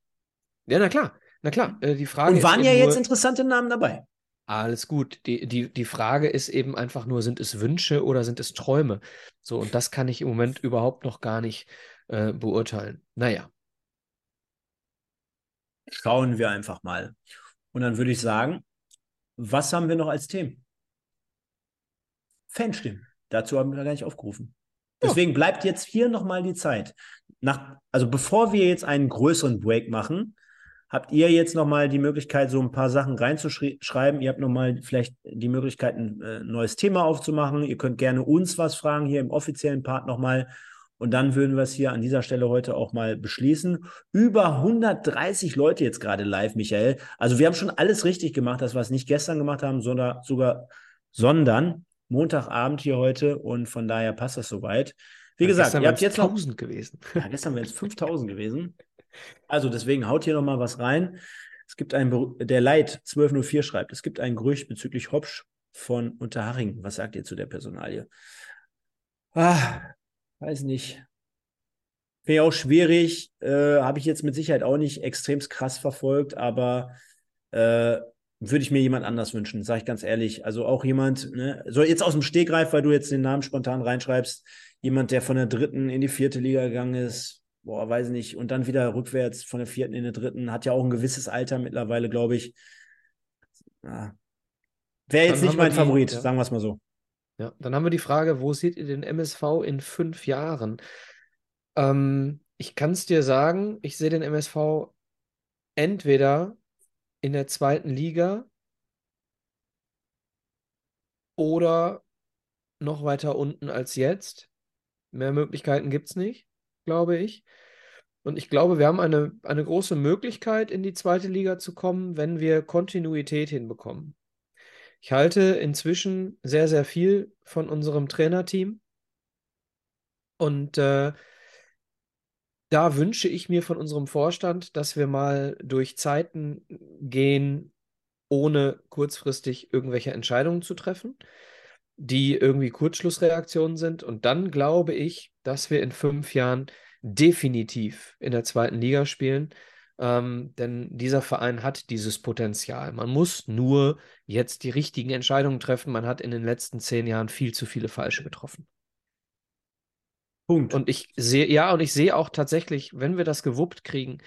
Ja, na klar, na klar. Äh, die Frage Und waren ja jetzt interessante Namen dabei. alles gut. Die, die, die Frage ist eben einfach nur, sind es Wünsche oder sind es Träume? So, und das kann ich im Moment überhaupt noch gar nicht äh, beurteilen. Naja, Schauen wir einfach mal. Und dann würde ich sagen, was haben wir noch als Themen? Fanstimmen. Dazu haben wir gar nicht aufgerufen. Ja. Deswegen bleibt jetzt hier nochmal die Zeit. Nach, also bevor wir jetzt einen größeren Break machen, habt ihr jetzt nochmal die Möglichkeit, so ein paar Sachen reinzuschreiben. Ihr habt nochmal vielleicht die Möglichkeit, ein äh, neues Thema aufzumachen. Ihr könnt gerne uns was fragen hier im offiziellen Part nochmal. Und dann würden wir es hier an dieser Stelle heute auch mal beschließen. Über 130 Leute jetzt gerade live, Michael. Also wir haben schon alles richtig gemacht, dass wir es nicht gestern gemacht haben, sondern sogar, sondern Montagabend hier heute. Und von daher passt das soweit. Wie Ja, gesagt, ihr habt jetzt noch 1000 gewesen. ja, gestern wären es 5000 gewesen. Also deswegen haut hier nochmal was rein. Es gibt ein, der Leit 1204 schreibt, es gibt ein Gerücht bezüglich Hopsch von Unterhaching. Was sagt ihr zu der Personalie? Ah, weiß nicht. Wäre auch schwierig. Äh, Habe ich jetzt mit Sicherheit auch nicht extremst krass verfolgt, aber äh, würde ich mir jemand anders wünschen, sage ich ganz ehrlich. Also auch jemand, ne, so jetzt aus dem Stegreif, weil du jetzt den Namen spontan reinschreibst, jemand, der von der dritten in die vierte Liga gegangen ist, boah, weiß nicht, und dann wieder rückwärts von der vierten in die dritten, hat ja auch ein gewisses Alter mittlerweile, glaube ich. Ja. Wäre jetzt nicht mein die- Favorit, ja. sagen wir es mal so. Ja, dann haben wir die Frage, wo seht ihr den MSV in fünf Jahren? Ähm, ich kann es dir sagen, ich sehe den MSV entweder in der zweiten Liga oder noch weiter unten als jetzt. Mehr Möglichkeiten gibt es nicht, glaube ich. Und ich glaube, wir haben eine, eine große Möglichkeit, in die zweite Liga zu kommen, wenn wir Kontinuität hinbekommen. Ich halte inzwischen sehr, sehr viel von unserem Trainerteam. Und äh, da wünsche ich mir von unserem Vorstand, dass wir mal durch Zeiten gehen, ohne kurzfristig irgendwelche Entscheidungen zu treffen, die irgendwie Kurzschlussreaktionen sind. Und dann glaube ich, dass wir in fünf Jahren definitiv in der zweiten Liga spielen. Ähm, denn dieser Verein hat dieses Potenzial. Man muss nur jetzt die richtigen Entscheidungen treffen. Man hat in den letzten zehn Jahren viel zu viele falsche getroffen. Punkt. Und ich sehe, ja, und ich sehe auch tatsächlich, wenn wir das gewuppt kriegen,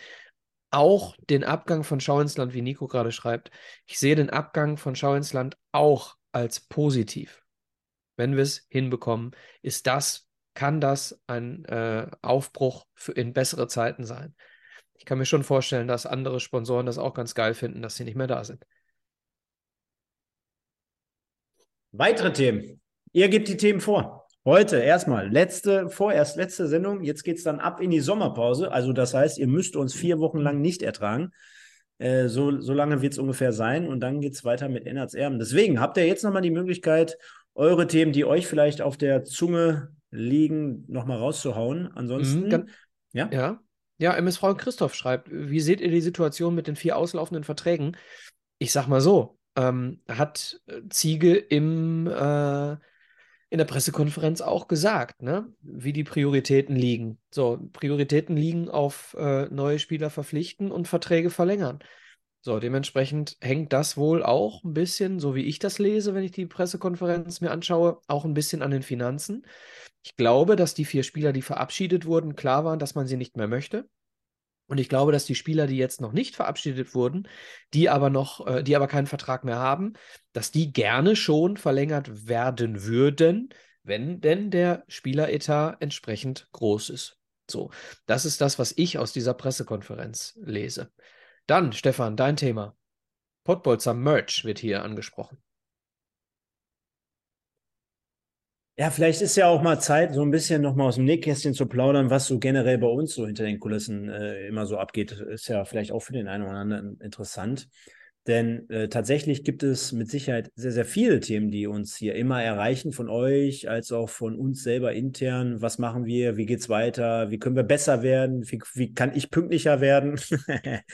auch den Abgang von Schau ins Land, wie Nico gerade schreibt. Ich sehe den Abgang von Schau ins Land auch als positiv. Wenn wir es hinbekommen, ist das, kann das ein äh, Aufbruch für, in bessere Zeiten sein. Ich kann mir schon vorstellen, dass andere Sponsoren das auch ganz geil finden, dass sie nicht mehr da sind. Weitere Themen. Ihr gebt die Themen vor. Heute erstmal letzte, vorerst letzte Sendung. Jetzt geht es dann ab in die Sommerpause. Also das heißt, ihr müsst uns vier Wochen lang nicht ertragen. Äh, so, so lange wird es ungefähr sein und dann geht es weiter mit Ennerts Erben. Deswegen habt ihr jetzt nochmal die Möglichkeit, eure Themen, die euch vielleicht auf der Zunge liegen, nochmal rauszuhauen. Ansonsten, Mhm, dann- ja, Ja, ja, MSV Christoph schreibt, wie seht ihr die Situation mit den vier auslaufenden Verträgen? Ich sag mal so, ähm, hat äh, Ziege im, äh, in der Pressekonferenz auch gesagt, ne, wie die Prioritäten liegen. So, Prioritäten liegen auf äh, neue Spieler verpflichten und Verträge verlängern. So, dementsprechend hängt das wohl auch ein bisschen, so wie ich das lese, wenn ich die Pressekonferenz mir anschaue, auch ein bisschen an den Finanzen. Ich glaube, dass die vier Spieler, die verabschiedet wurden, klar waren, dass man sie nicht mehr möchte. Und ich glaube, dass die Spieler, die jetzt noch nicht verabschiedet wurden, die aber noch, äh, die aber keinen Vertrag mehr haben, dass die gerne schon verlängert werden würden, wenn denn der Spieleretat entsprechend groß ist. So, das ist das, was ich aus dieser Pressekonferenz lese. Dann, Stefan, dein Thema. Pottbolzer Merch wird hier angesprochen. Ja, vielleicht ist ja auch mal Zeit, so ein bisschen nochmal aus dem Nähkästchen zu plaudern, was so generell bei uns so hinter den Kulissen äh, immer so abgeht. Ist ja vielleicht auch für den einen oder anderen interessant. Denn äh, tatsächlich gibt es mit Sicherheit sehr, sehr viele Themen, die uns hier immer erreichen, von euch als auch von uns selber intern. Was machen wir? Wie geht's weiter? Wie können wir besser werden? Wie, wie kann ich pünktlicher werden?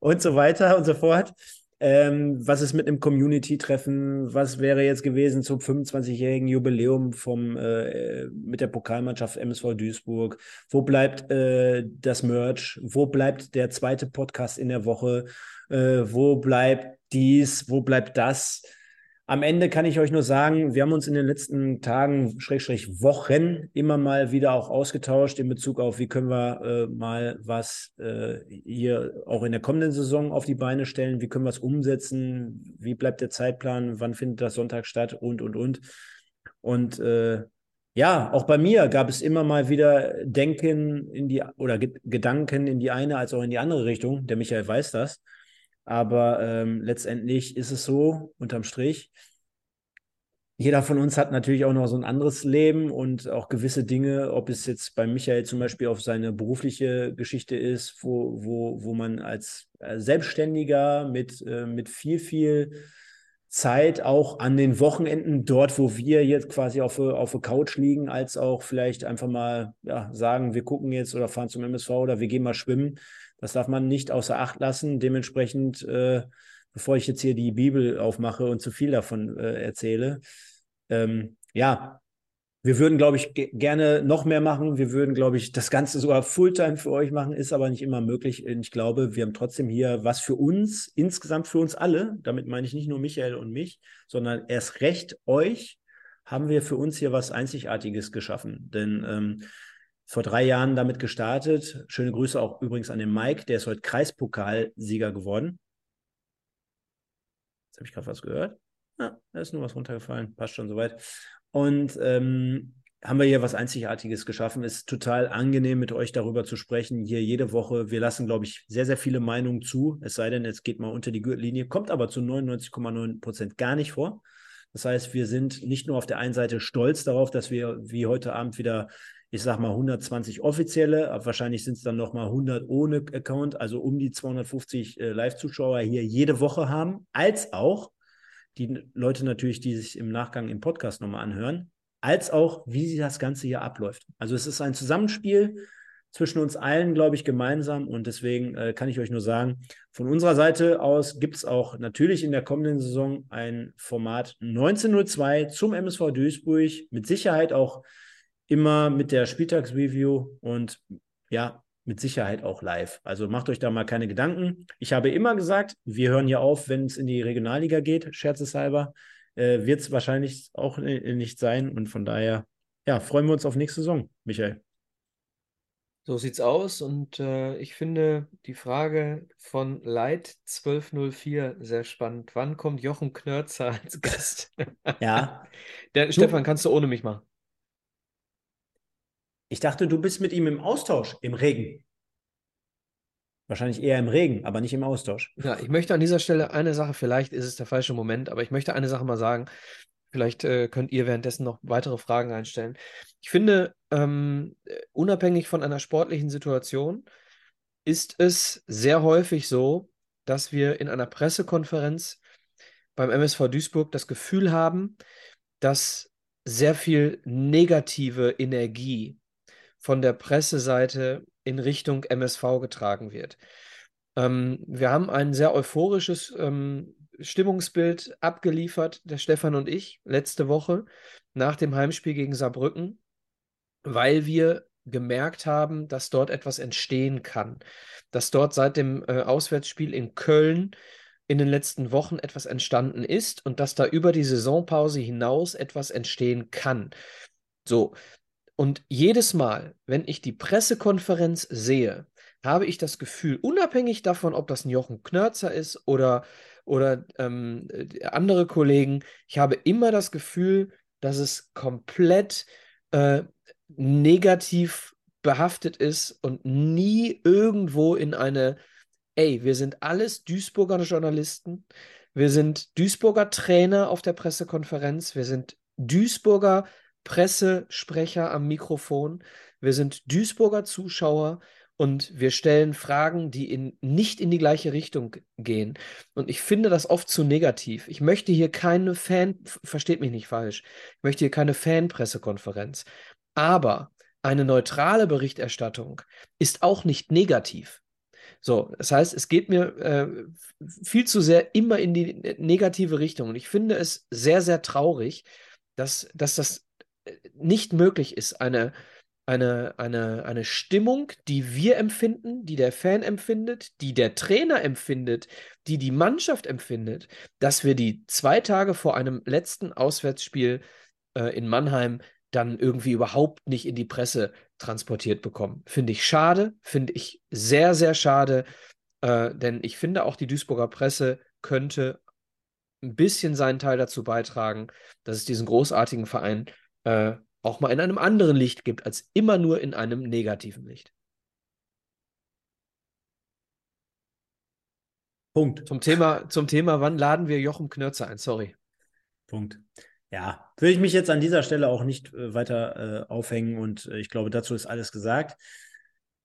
und so weiter und so fort. Ähm, was ist mit einem Community-Treffen? Was wäre jetzt gewesen zum 25-jährigen Jubiläum vom, äh, mit der Pokalmannschaft MSV Duisburg? Wo bleibt äh, das Merch? Wo bleibt der zweite Podcast in der Woche? Äh, wo bleibt dies? Wo bleibt das? Am Ende kann ich euch nur sagen, wir haben uns in den letzten Tagen, Schrägstrich Wochen, immer mal wieder auch ausgetauscht in Bezug auf, wie können wir äh, mal was äh, hier auch in der kommenden Saison auf die Beine stellen, wie können wir es umsetzen, wie bleibt der Zeitplan, wann findet das Sonntag statt und, und, und. Und äh, ja, auch bei mir gab es immer mal wieder Denken in die oder Gedanken in die eine als auch in die andere Richtung. Der Michael weiß das. Aber ähm, letztendlich ist es so, unterm Strich, jeder von uns hat natürlich auch noch so ein anderes Leben und auch gewisse Dinge, ob es jetzt bei Michael zum Beispiel auf seine berufliche Geschichte ist, wo, wo, wo man als äh, Selbstständiger mit, äh, mit viel, viel Zeit auch an den Wochenenden, dort, wo wir jetzt quasi auf, auf der Couch liegen, als auch vielleicht einfach mal ja, sagen, wir gucken jetzt oder fahren zum MSV oder wir gehen mal schwimmen, das darf man nicht außer Acht lassen. Dementsprechend, äh, bevor ich jetzt hier die Bibel aufmache und zu viel davon äh, erzähle, ähm, ja, wir würden, glaube ich, gerne noch mehr machen. Wir würden, glaube ich, das Ganze sogar Fulltime für euch machen, ist aber nicht immer möglich. Ich glaube, wir haben trotzdem hier was für uns, insgesamt für uns alle. Damit meine ich nicht nur Michael und mich, sondern erst recht euch haben wir für uns hier was Einzigartiges geschaffen. Denn ähm, vor drei Jahren damit gestartet. Schöne Grüße auch übrigens an den Mike, der ist heute Kreispokalsieger geworden. Jetzt habe ich gerade was gehört. Ja, da ist nur was runtergefallen. Passt schon soweit. Und ähm, haben wir hier was Einzigartiges geschaffen. Ist total angenehm, mit euch darüber zu sprechen. Hier jede Woche. Wir lassen, glaube ich, sehr, sehr viele Meinungen zu. Es sei denn, es geht mal unter die Gürtellinie. Kommt aber zu 99,9 Prozent gar nicht vor. Das heißt, wir sind nicht nur auf der einen Seite stolz darauf, dass wir wie heute Abend wieder ich sag mal 120 offizielle, wahrscheinlich sind es dann noch mal 100 ohne Account, also um die 250 äh, Live-Zuschauer hier jede Woche haben, als auch die Leute natürlich, die sich im Nachgang im Podcast nochmal anhören, als auch, wie das Ganze hier abläuft. Also es ist ein Zusammenspiel zwischen uns allen, glaube ich, gemeinsam. Und deswegen äh, kann ich euch nur sagen, von unserer Seite aus gibt es auch natürlich in der kommenden Saison ein Format 1902 zum MSV Duisburg. Mit Sicherheit auch immer mit der Spieltagsreview und ja, mit Sicherheit auch live. Also macht euch da mal keine Gedanken. Ich habe immer gesagt, wir hören hier auf, wenn es in die Regionalliga geht, scherzeshalber. Äh, Wird es wahrscheinlich auch nicht sein. Und von daher, ja, freuen wir uns auf nächste Saison, Michael. So sieht's aus. Und äh, ich finde die Frage von Light 1204 sehr spannend. Wann kommt Jochen Knörzer als Gast? Ja. Der, Stefan, kannst du ohne mich machen? Ich dachte, du bist mit ihm im Austausch im Regen. Wahrscheinlich eher im Regen, aber nicht im Austausch. Ja, ich möchte an dieser Stelle eine Sache, vielleicht ist es der falsche Moment, aber ich möchte eine Sache mal sagen. Vielleicht äh, könnt ihr währenddessen noch weitere Fragen einstellen. Ich finde, ähm, unabhängig von einer sportlichen Situation, ist es sehr häufig so, dass wir in einer Pressekonferenz beim MSV Duisburg das Gefühl haben, dass sehr viel negative Energie von der Presseseite in Richtung MSV getragen wird. Ähm, wir haben ein sehr euphorisches ähm, Stimmungsbild abgeliefert, der Stefan und ich, letzte Woche nach dem Heimspiel gegen Saarbrücken, weil wir gemerkt haben, dass dort etwas entstehen kann, dass dort seit dem äh, Auswärtsspiel in Köln in den letzten Wochen etwas entstanden ist und dass da über die Saisonpause hinaus etwas entstehen kann. So, und jedes Mal, wenn ich die Pressekonferenz sehe, habe ich das Gefühl, unabhängig davon, ob das ein Jochen Knörzer ist oder, oder ähm, andere Kollegen, ich habe immer das Gefühl, dass es komplett äh, negativ behaftet ist und nie irgendwo in eine, ey, wir sind alles Duisburger Journalisten, wir sind Duisburger Trainer auf der Pressekonferenz, wir sind Duisburger Pressesprecher am Mikrofon. Wir sind Duisburger Zuschauer und wir stellen Fragen, die in, nicht in die gleiche Richtung gehen. Und ich finde das oft zu negativ. Ich möchte hier keine Fan, versteht mich nicht falsch, ich möchte hier keine Fanpressekonferenz. Aber eine neutrale Berichterstattung ist auch nicht negativ. So, das heißt, es geht mir äh, viel zu sehr immer in die negative Richtung. Und ich finde es sehr, sehr traurig, dass, dass das nicht möglich ist, eine, eine, eine, eine Stimmung, die wir empfinden, die der Fan empfindet, die der Trainer empfindet, die die Mannschaft empfindet, dass wir die zwei Tage vor einem letzten Auswärtsspiel äh, in Mannheim dann irgendwie überhaupt nicht in die Presse transportiert bekommen. Finde ich schade, finde ich sehr, sehr schade, äh, denn ich finde auch die Duisburger Presse könnte ein bisschen seinen Teil dazu beitragen, dass es diesen großartigen Verein äh, auch mal in einem anderen Licht gibt, als immer nur in einem negativen Licht. Punkt. Zum Thema, zum Thema, wann laden wir Jochen Knörzer ein? Sorry. Punkt. Ja, will ich mich jetzt an dieser Stelle auch nicht äh, weiter äh, aufhängen und äh, ich glaube, dazu ist alles gesagt.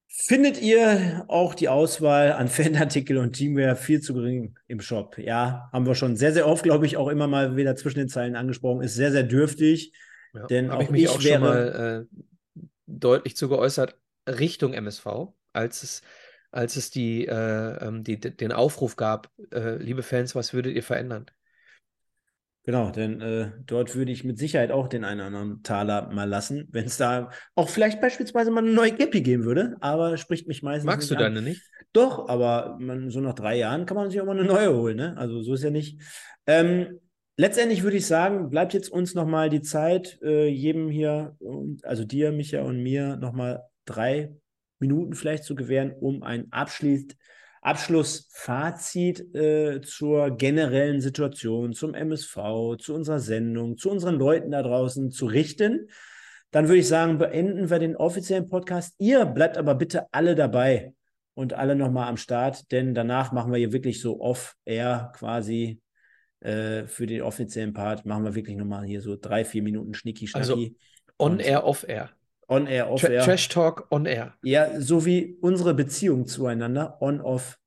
Findet ihr auch die Auswahl an Fanartikel und Teamwear viel zu gering im Shop? Ja, haben wir schon sehr, sehr oft, glaube ich, auch immer mal wieder zwischen den Zeilen angesprochen. Ist sehr, sehr dürftig. Ja, denn auch ich mich ich auch wäre, schon mal äh, deutlich zu geäußert Richtung MSV, als es, als es die, äh, ähm, die, den Aufruf gab, äh, liebe Fans, was würdet ihr verändern? Genau, denn äh, dort würde ich mit Sicherheit auch den einen oder anderen Taler mal lassen, wenn es da auch vielleicht beispielsweise mal eine neue Cappy geben würde, aber spricht mich meistens Magst du deine nicht? Doch, aber man, so nach drei Jahren kann man sich auch mal eine neue holen, ne? Also so ist ja nicht. Ähm, letztendlich würde ich sagen, bleibt jetzt uns nochmal die Zeit, äh, jedem hier, also dir, Micha und mir, nochmal drei Minuten vielleicht zu gewähren, um ein abschließend Abschlussfazit äh, zur generellen Situation, zum MSV, zu unserer Sendung, zu unseren Leuten da draußen zu richten. Dann würde ich sagen, beenden wir den offiziellen Podcast. Ihr bleibt aber bitte alle dabei und alle nochmal am Start, denn danach machen wir hier wirklich so off-air quasi äh, für den offiziellen Part. Machen wir wirklich nochmal hier so drei, vier Minuten Schnicki-Schnacki. Also on-air, off-air. On-Air, Off-Air. Tra Trash Talk on-Air. Ja, so wie unsere Beziehung zueinander, on-off.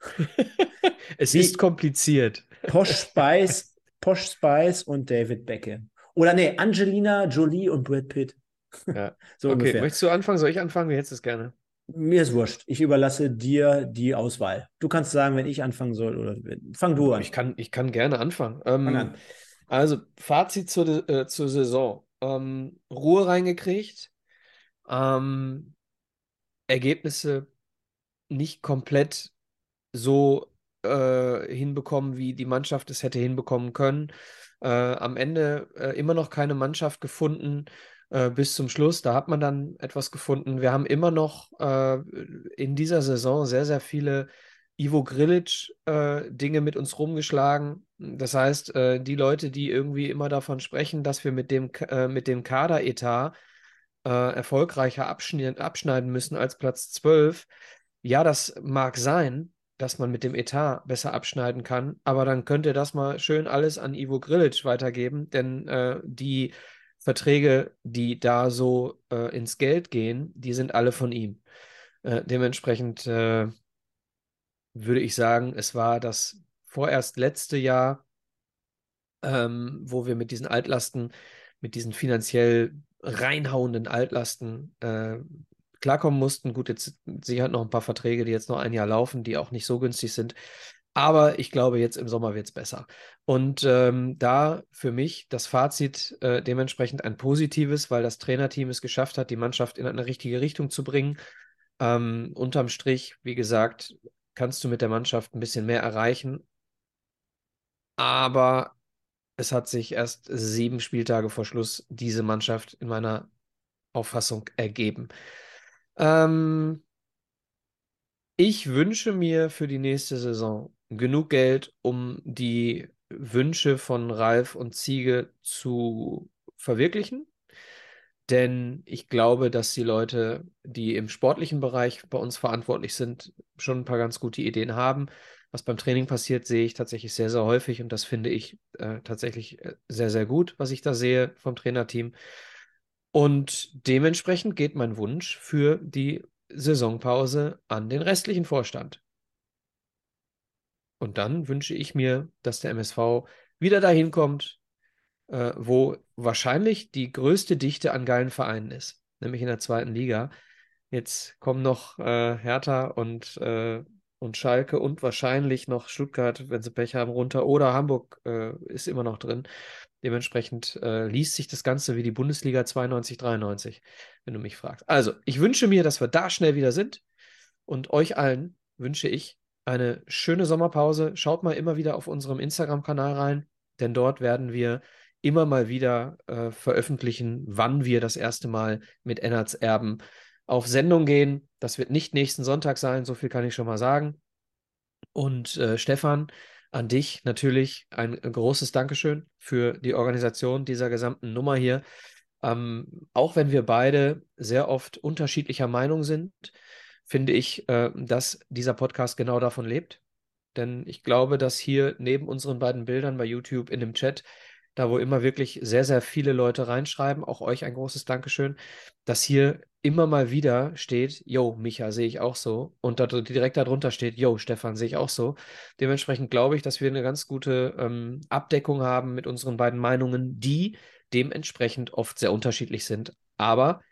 es wie ist kompliziert. Posh Spice, Posh Spice und David Beckham. Oder nee, Angelina Jolie und Brad Pitt. Ja. so okay, ungefähr. möchtest du anfangen? Soll ich anfangen? Wie hättest du es gerne? Mir ist wurscht. Ich überlasse dir die Auswahl. Du kannst sagen, wenn ich anfangen soll oder fang du an. Ich kann, ich kann gerne anfangen. Ähm, an. Also, Fazit zur, äh, zur Saison. Ähm, Ruhe reingekriegt, ähm, Ergebnisse nicht komplett so äh, hinbekommen, wie die Mannschaft es hätte hinbekommen können. Äh, am Ende äh, immer noch keine Mannschaft gefunden äh, bis zum Schluss. Da hat man dann etwas gefunden. Wir haben immer noch äh, in dieser Saison sehr, sehr viele Ivo Grilic äh, Dinge mit uns rumgeschlagen. Das heißt, die Leute, die irgendwie immer davon sprechen, dass wir mit dem, mit dem Kaderetat äh, erfolgreicher abschneiden, abschneiden müssen als Platz 12. Ja, das mag sein, dass man mit dem Etat besser abschneiden kann, aber dann könnt ihr das mal schön alles an Ivo Grilic weitergeben, denn äh, die Verträge, die da so äh, ins Geld gehen, die sind alle von ihm. Äh, dementsprechend äh, würde ich sagen, es war das vorerst letzte Jahr, ähm, wo wir mit diesen Altlasten, mit diesen finanziell reinhauenden Altlasten äh, klarkommen mussten. Gut, jetzt sie hat noch ein paar Verträge, die jetzt noch ein Jahr laufen, die auch nicht so günstig sind. Aber ich glaube, jetzt im Sommer wird es besser. Und ähm, da für mich das Fazit äh, dementsprechend ein positives, weil das Trainerteam es geschafft hat, die Mannschaft in eine richtige Richtung zu bringen. Ähm, unterm Strich, wie gesagt, kannst du mit der Mannschaft ein bisschen mehr erreichen. Aber es hat sich erst sieben Spieltage vor Schluss diese Mannschaft in meiner Auffassung ergeben. Ähm, ich wünsche mir für die nächste Saison genug Geld, um die Wünsche von Ralf und Ziege zu verwirklichen. Denn ich glaube, dass die Leute, die im sportlichen Bereich bei uns verantwortlich sind, schon ein paar ganz gute Ideen haben. Was beim Training passiert, sehe ich tatsächlich sehr, sehr häufig und das finde ich äh, tatsächlich äh, sehr, sehr gut, was ich da sehe vom Trainerteam. Und dementsprechend geht mein Wunsch für die Saisonpause an den restlichen Vorstand. Und dann wünsche ich mir, dass der MSV wieder dahin kommt, äh, wo wahrscheinlich die größte Dichte an geilen Vereinen ist, nämlich in der zweiten Liga. Jetzt kommen noch äh, Hertha und, äh, und Schalke und wahrscheinlich noch Stuttgart, wenn sie Pech haben, runter. Oder Hamburg äh, ist immer noch drin. Dementsprechend äh, liest sich das Ganze wie die Bundesliga 92, 93, wenn du mich fragst. Also, ich wünsche mir, dass wir da schnell wieder sind. Und euch allen wünsche ich eine schöne Sommerpause. Schaut mal immer wieder auf unserem Instagram-Kanal rein, denn dort werden wir immer mal wieder äh, veröffentlichen, wann wir das erste Mal mit Ennards Erben auf Sendung gehen. Das wird nicht nächsten Sonntag sein, so viel kann ich schon mal sagen. Und äh, Stefan, an dich natürlich ein großes Dankeschön für die Organisation dieser gesamten Nummer hier. Ähm, auch wenn wir beide sehr oft unterschiedlicher Meinung sind, finde ich, äh, dass dieser Podcast genau davon lebt. Denn ich glaube, dass hier neben unseren beiden Bildern bei YouTube in dem Chat da wo immer wirklich sehr, sehr viele Leute reinschreiben, auch euch ein großes Dankeschön, dass hier immer mal wieder steht, yo, Micha, sehe ich auch so. Und da, direkt darunter steht, yo, Stefan, sehe ich auch so. Dementsprechend glaube ich, dass wir eine ganz gute ähm, Abdeckung haben mit unseren beiden Meinungen, die dementsprechend oft sehr unterschiedlich sind. Aber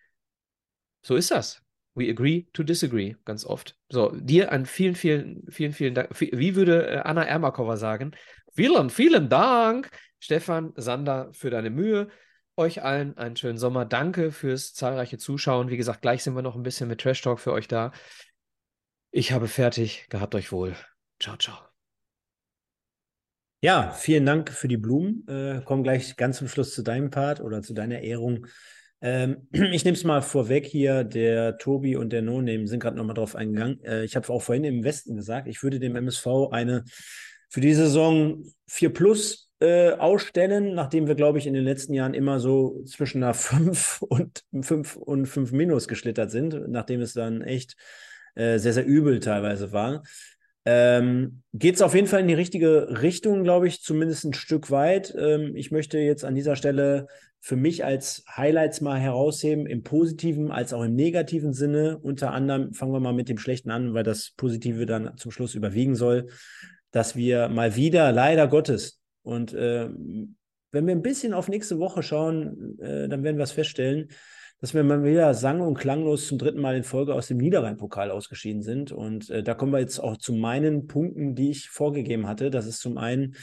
so ist das. We agree to disagree, ganz oft. So, dir an vielen, vielen, vielen, vielen Dank. Wie würde äh, Anna Ermakova sagen? Vielen, vielen Dank Stefan, Sander, für deine Mühe. Euch allen einen schönen Sommer. Danke fürs zahlreiche Zuschauen. Wie gesagt, gleich sind wir noch ein bisschen mit Trash Talk für euch da. Ich habe fertig. Gehabt euch wohl. Ciao, ciao. Ja, vielen Dank für die Blumen. Äh, kommen gleich ganz zum Schluss zu deinem Part oder zu deiner Ehrung. Ähm, ich nehme es mal vorweg hier. Der Tobi und der No-Name sind gerade nochmal drauf eingegangen. Äh, ich habe auch vorhin im Westen gesagt, ich würde dem MSV eine für die Saison 4 Plus äh, ausstellen, nachdem wir, glaube ich, in den letzten Jahren immer so zwischen einer 5 und 5 und 5 Minus geschlittert sind, nachdem es dann echt äh, sehr, sehr übel teilweise war. Ähm, Geht es auf jeden Fall in die richtige Richtung, glaube ich, zumindest ein Stück weit. Ähm, ich möchte jetzt an dieser Stelle für mich als Highlights mal herausheben, im positiven als auch im negativen Sinne. Unter anderem fangen wir mal mit dem Schlechten an, weil das Positive dann zum Schluss überwiegen soll, dass wir mal wieder, leider Gottes, und äh, wenn wir ein bisschen auf nächste Woche schauen, äh, dann werden wir es feststellen, dass wir mal wieder sang- und klanglos zum dritten Mal in Folge aus dem Niederrhein-Pokal ausgeschieden sind. Und äh, da kommen wir jetzt auch zu meinen Punkten, die ich vorgegeben hatte. Das ist zum einen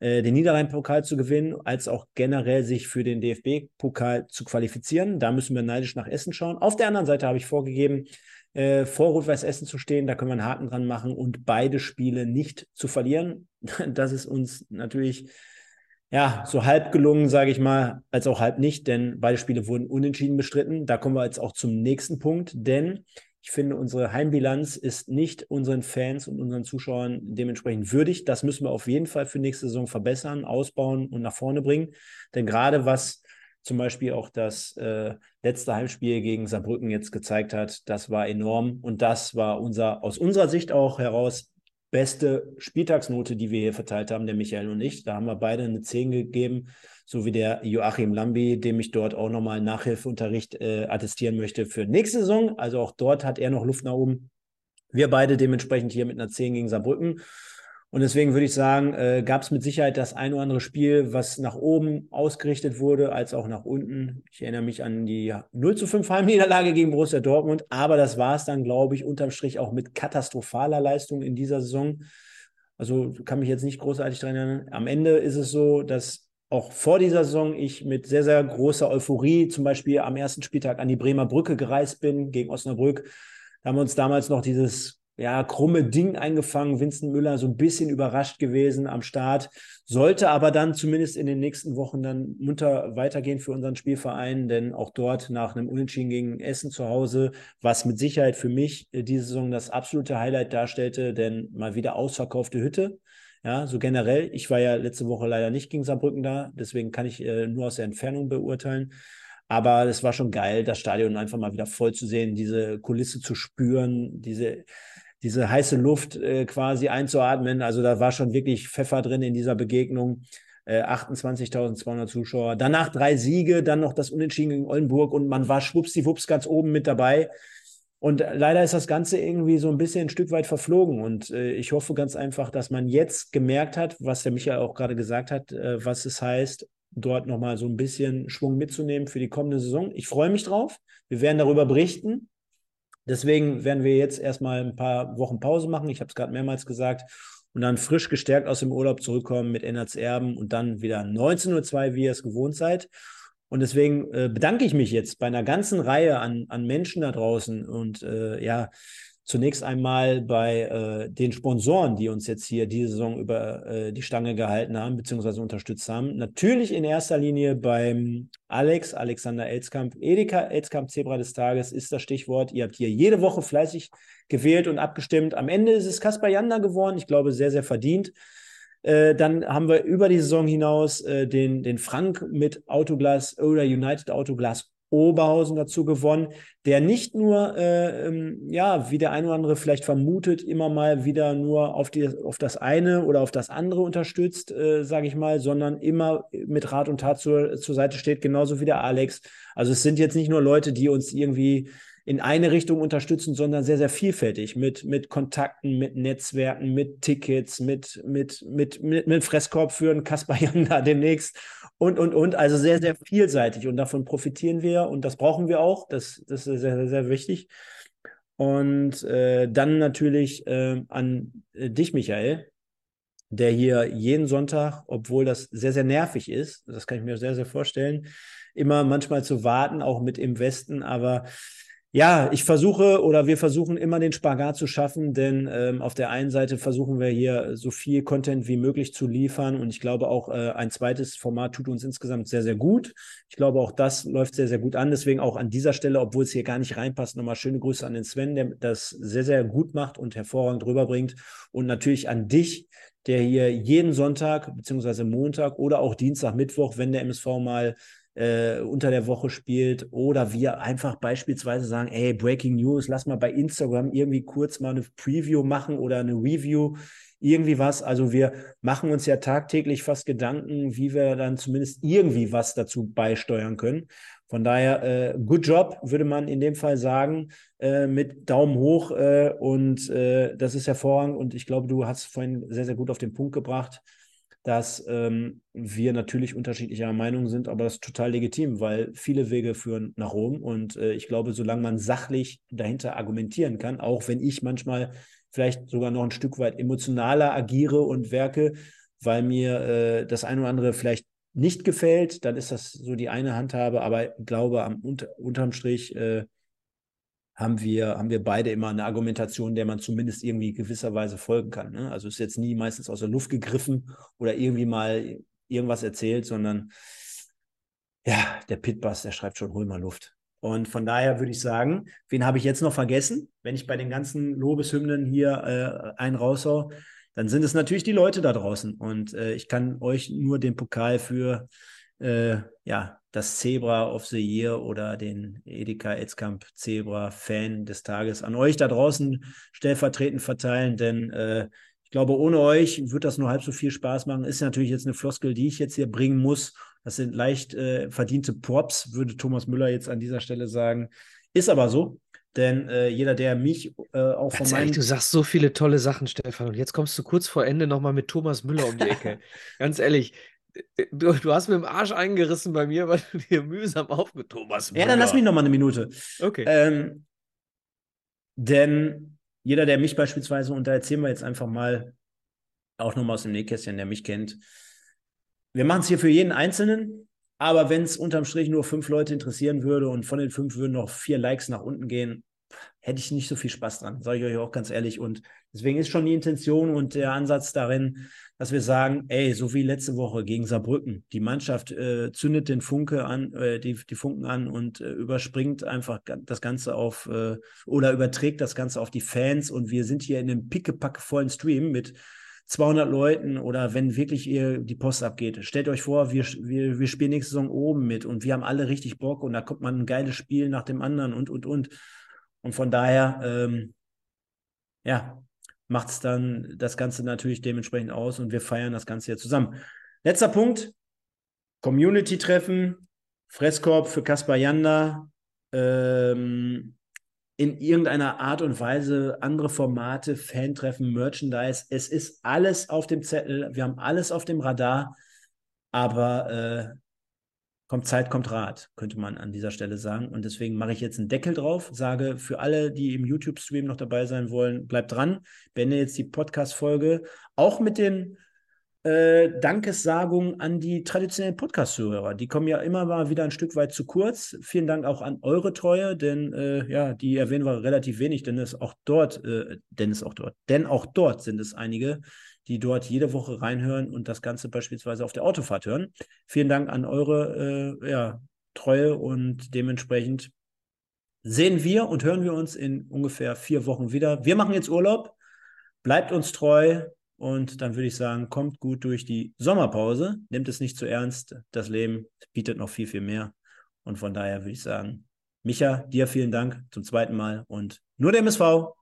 äh, den Niederrhein-Pokal zu gewinnen, als auch generell sich für den DFB-Pokal zu qualifizieren. Da müssen wir neidisch nach Essen schauen. Auf der anderen Seite habe ich vorgegeben, äh, vor Rot-Weiß Essen zu stehen. Da können wir einen Haken dran machen und beide Spiele nicht zu verlieren. Das ist uns natürlich ja so halb gelungen, sage ich mal, als auch halb nicht, denn beide Spiele wurden unentschieden bestritten. Da kommen wir jetzt auch zum nächsten Punkt, denn ich finde, unsere Heimbilanz ist nicht unseren Fans und unseren Zuschauern dementsprechend würdig. Das müssen wir auf jeden Fall für nächste Saison verbessern, ausbauen und nach vorne bringen. Denn gerade was zum Beispiel auch das äh, letzte Heimspiel gegen Saarbrücken jetzt gezeigt hat, das war enorm und das war unser aus unserer Sicht auch heraus beste Spieltagsnote, die wir hier verteilt haben, der Michael und ich. Da haben wir beide eine 10 gegeben, so wie der Joachim Lambi, dem ich dort auch nochmal Nachhilfeunterricht äh, attestieren möchte für nächste Saison. Also auch dort hat er noch Luft nach oben. Wir beide dementsprechend hier mit einer 10 gegen Saarbrücken. Und deswegen würde ich sagen, äh, gab es mit Sicherheit das ein oder andere Spiel, was nach oben ausgerichtet wurde, als auch nach unten. Ich erinnere mich an die 0 zu 5 Heimniederlage gegen Borussia Dortmund, aber das war es dann, glaube ich, unterm Strich auch mit katastrophaler Leistung in dieser Saison. Also kann mich jetzt nicht großartig daran erinnern. Am Ende ist es so, dass auch vor dieser Saison ich mit sehr, sehr großer Euphorie zum Beispiel am ersten Spieltag an die Bremer Brücke gereist bin gegen Osnabrück. Da haben wir uns damals noch dieses ja, krumme Ding eingefangen. Vincent Müller so ein bisschen überrascht gewesen am Start. Sollte aber dann zumindest in den nächsten Wochen dann munter weitergehen für unseren Spielverein, denn auch dort nach einem Unentschieden gegen Essen zu Hause, was mit Sicherheit für mich äh, diese Saison das absolute Highlight darstellte, denn mal wieder ausverkaufte Hütte. Ja, so generell. Ich war ja letzte Woche leider nicht gegen Saarbrücken da, deswegen kann ich äh, nur aus der Entfernung beurteilen. Aber es war schon geil, das Stadion einfach mal wieder voll zu sehen, diese Kulisse zu spüren, diese diese heiße Luft äh, quasi einzuatmen. Also da war schon wirklich Pfeffer drin in dieser Begegnung. Äh, 28.200 Zuschauer. Danach drei Siege, dann noch das Unentschieden gegen Oldenburg und man war schwuppsdiwupps ganz oben mit dabei. Und leider ist das Ganze irgendwie so ein bisschen ein Stück weit verflogen. Und äh, ich hoffe ganz einfach, dass man jetzt gemerkt hat, was der Michael auch gerade gesagt hat, äh, was es heißt, dort nochmal so ein bisschen Schwung mitzunehmen für die kommende Saison. Ich freue mich drauf. Wir werden darüber berichten. Deswegen werden wir jetzt erstmal ein paar Wochen Pause machen. Ich habe es gerade mehrmals gesagt. Und dann frisch gestärkt aus dem Urlaub zurückkommen mit Ennards Erben und dann wieder 19.02 Uhr, wie ihr es gewohnt seid. Und deswegen äh, bedanke ich mich jetzt bei einer ganzen Reihe an, an Menschen da draußen und äh, ja, zunächst einmal bei äh, den Sponsoren, die uns jetzt hier diese Saison über äh, die Stange gehalten haben, beziehungsweise unterstützt haben. Natürlich in erster Linie beim Alex, Alexander Elskamp. Edeka Elskamp Zebra des Tages ist das Stichwort. Ihr habt hier jede Woche fleißig gewählt und abgestimmt. Am Ende ist es Kaspar Janda geworden. Ich glaube, sehr, sehr verdient. Äh, dann haben wir über die Saison hinaus äh, den, den Frank mit Autoglas oder United Autoglas Oberhausen dazu gewonnen, der nicht nur, äh, ähm, ja, wie der eine oder andere vielleicht vermutet, immer mal wieder nur auf, die, auf das eine oder auf das andere unterstützt, äh, sage ich mal, sondern immer mit Rat und Tat zur, zur Seite steht, genauso wie der Alex. Also es sind jetzt nicht nur Leute, die uns irgendwie in eine Richtung unterstützen, sondern sehr, sehr vielfältig mit, mit Kontakten, mit Netzwerken, mit Tickets, mit, mit, mit, mit, mit Fresskorb führen, Kaspar Janda demnächst und, und, und. Also sehr, sehr vielseitig und davon profitieren wir und das brauchen wir auch. Das, das ist sehr, sehr wichtig. Und äh, dann natürlich äh, an äh, dich, Michael, der hier jeden Sonntag, obwohl das sehr, sehr nervig ist, das kann ich mir sehr, sehr vorstellen, immer manchmal zu warten, auch mit im Westen, aber ja, ich versuche oder wir versuchen immer den Spagat zu schaffen, denn ähm, auf der einen Seite versuchen wir hier so viel Content wie möglich zu liefern und ich glaube auch äh, ein zweites Format tut uns insgesamt sehr, sehr gut. Ich glaube auch das läuft sehr, sehr gut an. Deswegen auch an dieser Stelle, obwohl es hier gar nicht reinpasst, nochmal schöne Grüße an den Sven, der das sehr, sehr gut macht und hervorragend rüberbringt und natürlich an dich, der hier jeden Sonntag beziehungsweise Montag oder auch Dienstag, Mittwoch, wenn der MSV mal äh, unter der Woche spielt oder wir einfach beispielsweise sagen, ey, Breaking News, lass mal bei Instagram irgendwie kurz mal eine Preview machen oder eine Review, irgendwie was. Also wir machen uns ja tagtäglich fast Gedanken, wie wir dann zumindest irgendwie was dazu beisteuern können. Von daher, äh, good job, würde man in dem Fall sagen, äh, mit Daumen hoch äh, und äh, das ist hervorragend und ich glaube, du hast vorhin sehr, sehr gut auf den Punkt gebracht dass ähm, wir natürlich unterschiedlicher Meinung sind, aber das ist total legitim, weil viele Wege führen nach Rom. Und äh, ich glaube, solange man sachlich dahinter argumentieren kann, auch wenn ich manchmal vielleicht sogar noch ein Stück weit emotionaler agiere und werke, weil mir äh, das eine oder andere vielleicht nicht gefällt, dann ist das so die eine Handhabe, aber ich glaube, am unter, unterm Strich äh, haben wir, haben wir beide immer eine Argumentation, der man zumindest irgendwie gewisserweise folgen kann. Ne? Also ist jetzt nie meistens aus der Luft gegriffen oder irgendwie mal irgendwas erzählt, sondern ja, der Pitbass, der schreibt schon, hol mal Luft. Und von daher würde ich sagen, wen habe ich jetzt noch vergessen? Wenn ich bei den ganzen Lobeshymnen hier äh, einen raushau, dann sind es natürlich die Leute da draußen. Und äh, ich kann euch nur den Pokal für äh, ja, das Zebra of the Year oder den Edeka Etzkamp Zebra Fan des Tages an euch da draußen stellvertretend verteilen, denn äh, ich glaube, ohne euch wird das nur halb so viel Spaß machen. Ist natürlich jetzt eine Floskel, die ich jetzt hier bringen muss. Das sind leicht äh, verdiente Props, würde Thomas Müller jetzt an dieser Stelle sagen. Ist aber so, denn äh, jeder, der mich äh, auch Ganz von meinen... Ehrlich, du sagst so viele tolle Sachen, Stefan. Und jetzt kommst du kurz vor Ende nochmal mit Thomas Müller um die Ecke. Ganz ehrlich, Du, du, hast mir im Arsch eingerissen bei mir, weil du dir mühsam aufgetoben hast. Ja, dann lass mich noch mal eine Minute. Okay. Ähm, denn jeder, der mich beispielsweise, und da erzählen wir jetzt einfach mal auch nochmal aus dem Nähkästchen, der mich kennt, wir machen es hier für jeden Einzelnen, aber wenn es unterm Strich nur fünf Leute interessieren würde und von den fünf würden noch vier Likes nach unten gehen, hätte ich nicht so viel Spaß dran, sage ich euch auch ganz ehrlich. Und deswegen ist schon die Intention und der Ansatz darin, dass wir sagen, ey, so wie letzte Woche gegen Saarbrücken, die Mannschaft äh, zündet den Funke an, äh, die, die Funken an und äh, überspringt einfach das Ganze auf äh, oder überträgt das Ganze auf die Fans und wir sind hier in einem pickepackevollen Stream mit 200 Leuten oder wenn wirklich ihr die Post abgeht. Stellt euch vor, wir, wir, wir spielen nächste Saison oben mit und wir haben alle richtig Bock und da kommt man ein geiles Spiel nach dem anderen und, und, und. Und von daher, ähm, ja, macht es dann das Ganze natürlich dementsprechend aus und wir feiern das Ganze hier zusammen. Letzter Punkt: Community-Treffen, Fresskorb für Kaspar Janda. Ähm, in irgendeiner Art und Weise andere Formate, Fantreffen, Merchandise. Es ist alles auf dem Zettel, wir haben alles auf dem Radar, aber äh, kommt Zeit, kommt Rat, könnte man an dieser Stelle sagen. Und deswegen mache ich jetzt einen Deckel drauf, sage für alle, die im YouTube-Stream noch dabei sein wollen, bleibt dran, beende jetzt die Podcast-Folge, auch mit den äh, Dankessagungen an die traditionellen Podcast-Zuhörer. Die kommen ja immer mal wieder ein Stück weit zu kurz. Vielen Dank auch an eure Treue, denn äh, ja, die erwähnen wir relativ wenig, denn es auch dort, äh, denn es auch dort, denn auch dort sind es einige, die dort jede Woche reinhören und das Ganze beispielsweise auf der Autofahrt hören. Vielen Dank an eure äh, ja, Treue und dementsprechend sehen wir und hören wir uns in ungefähr vier Wochen wieder. Wir machen jetzt Urlaub, bleibt uns treu und dann würde ich sagen, kommt gut durch die Sommerpause, nehmt es nicht zu ernst. Das Leben bietet noch viel, viel mehr. Und von daher würde ich sagen, Micha, dir vielen Dank zum zweiten Mal und nur der MSV.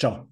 Ciao.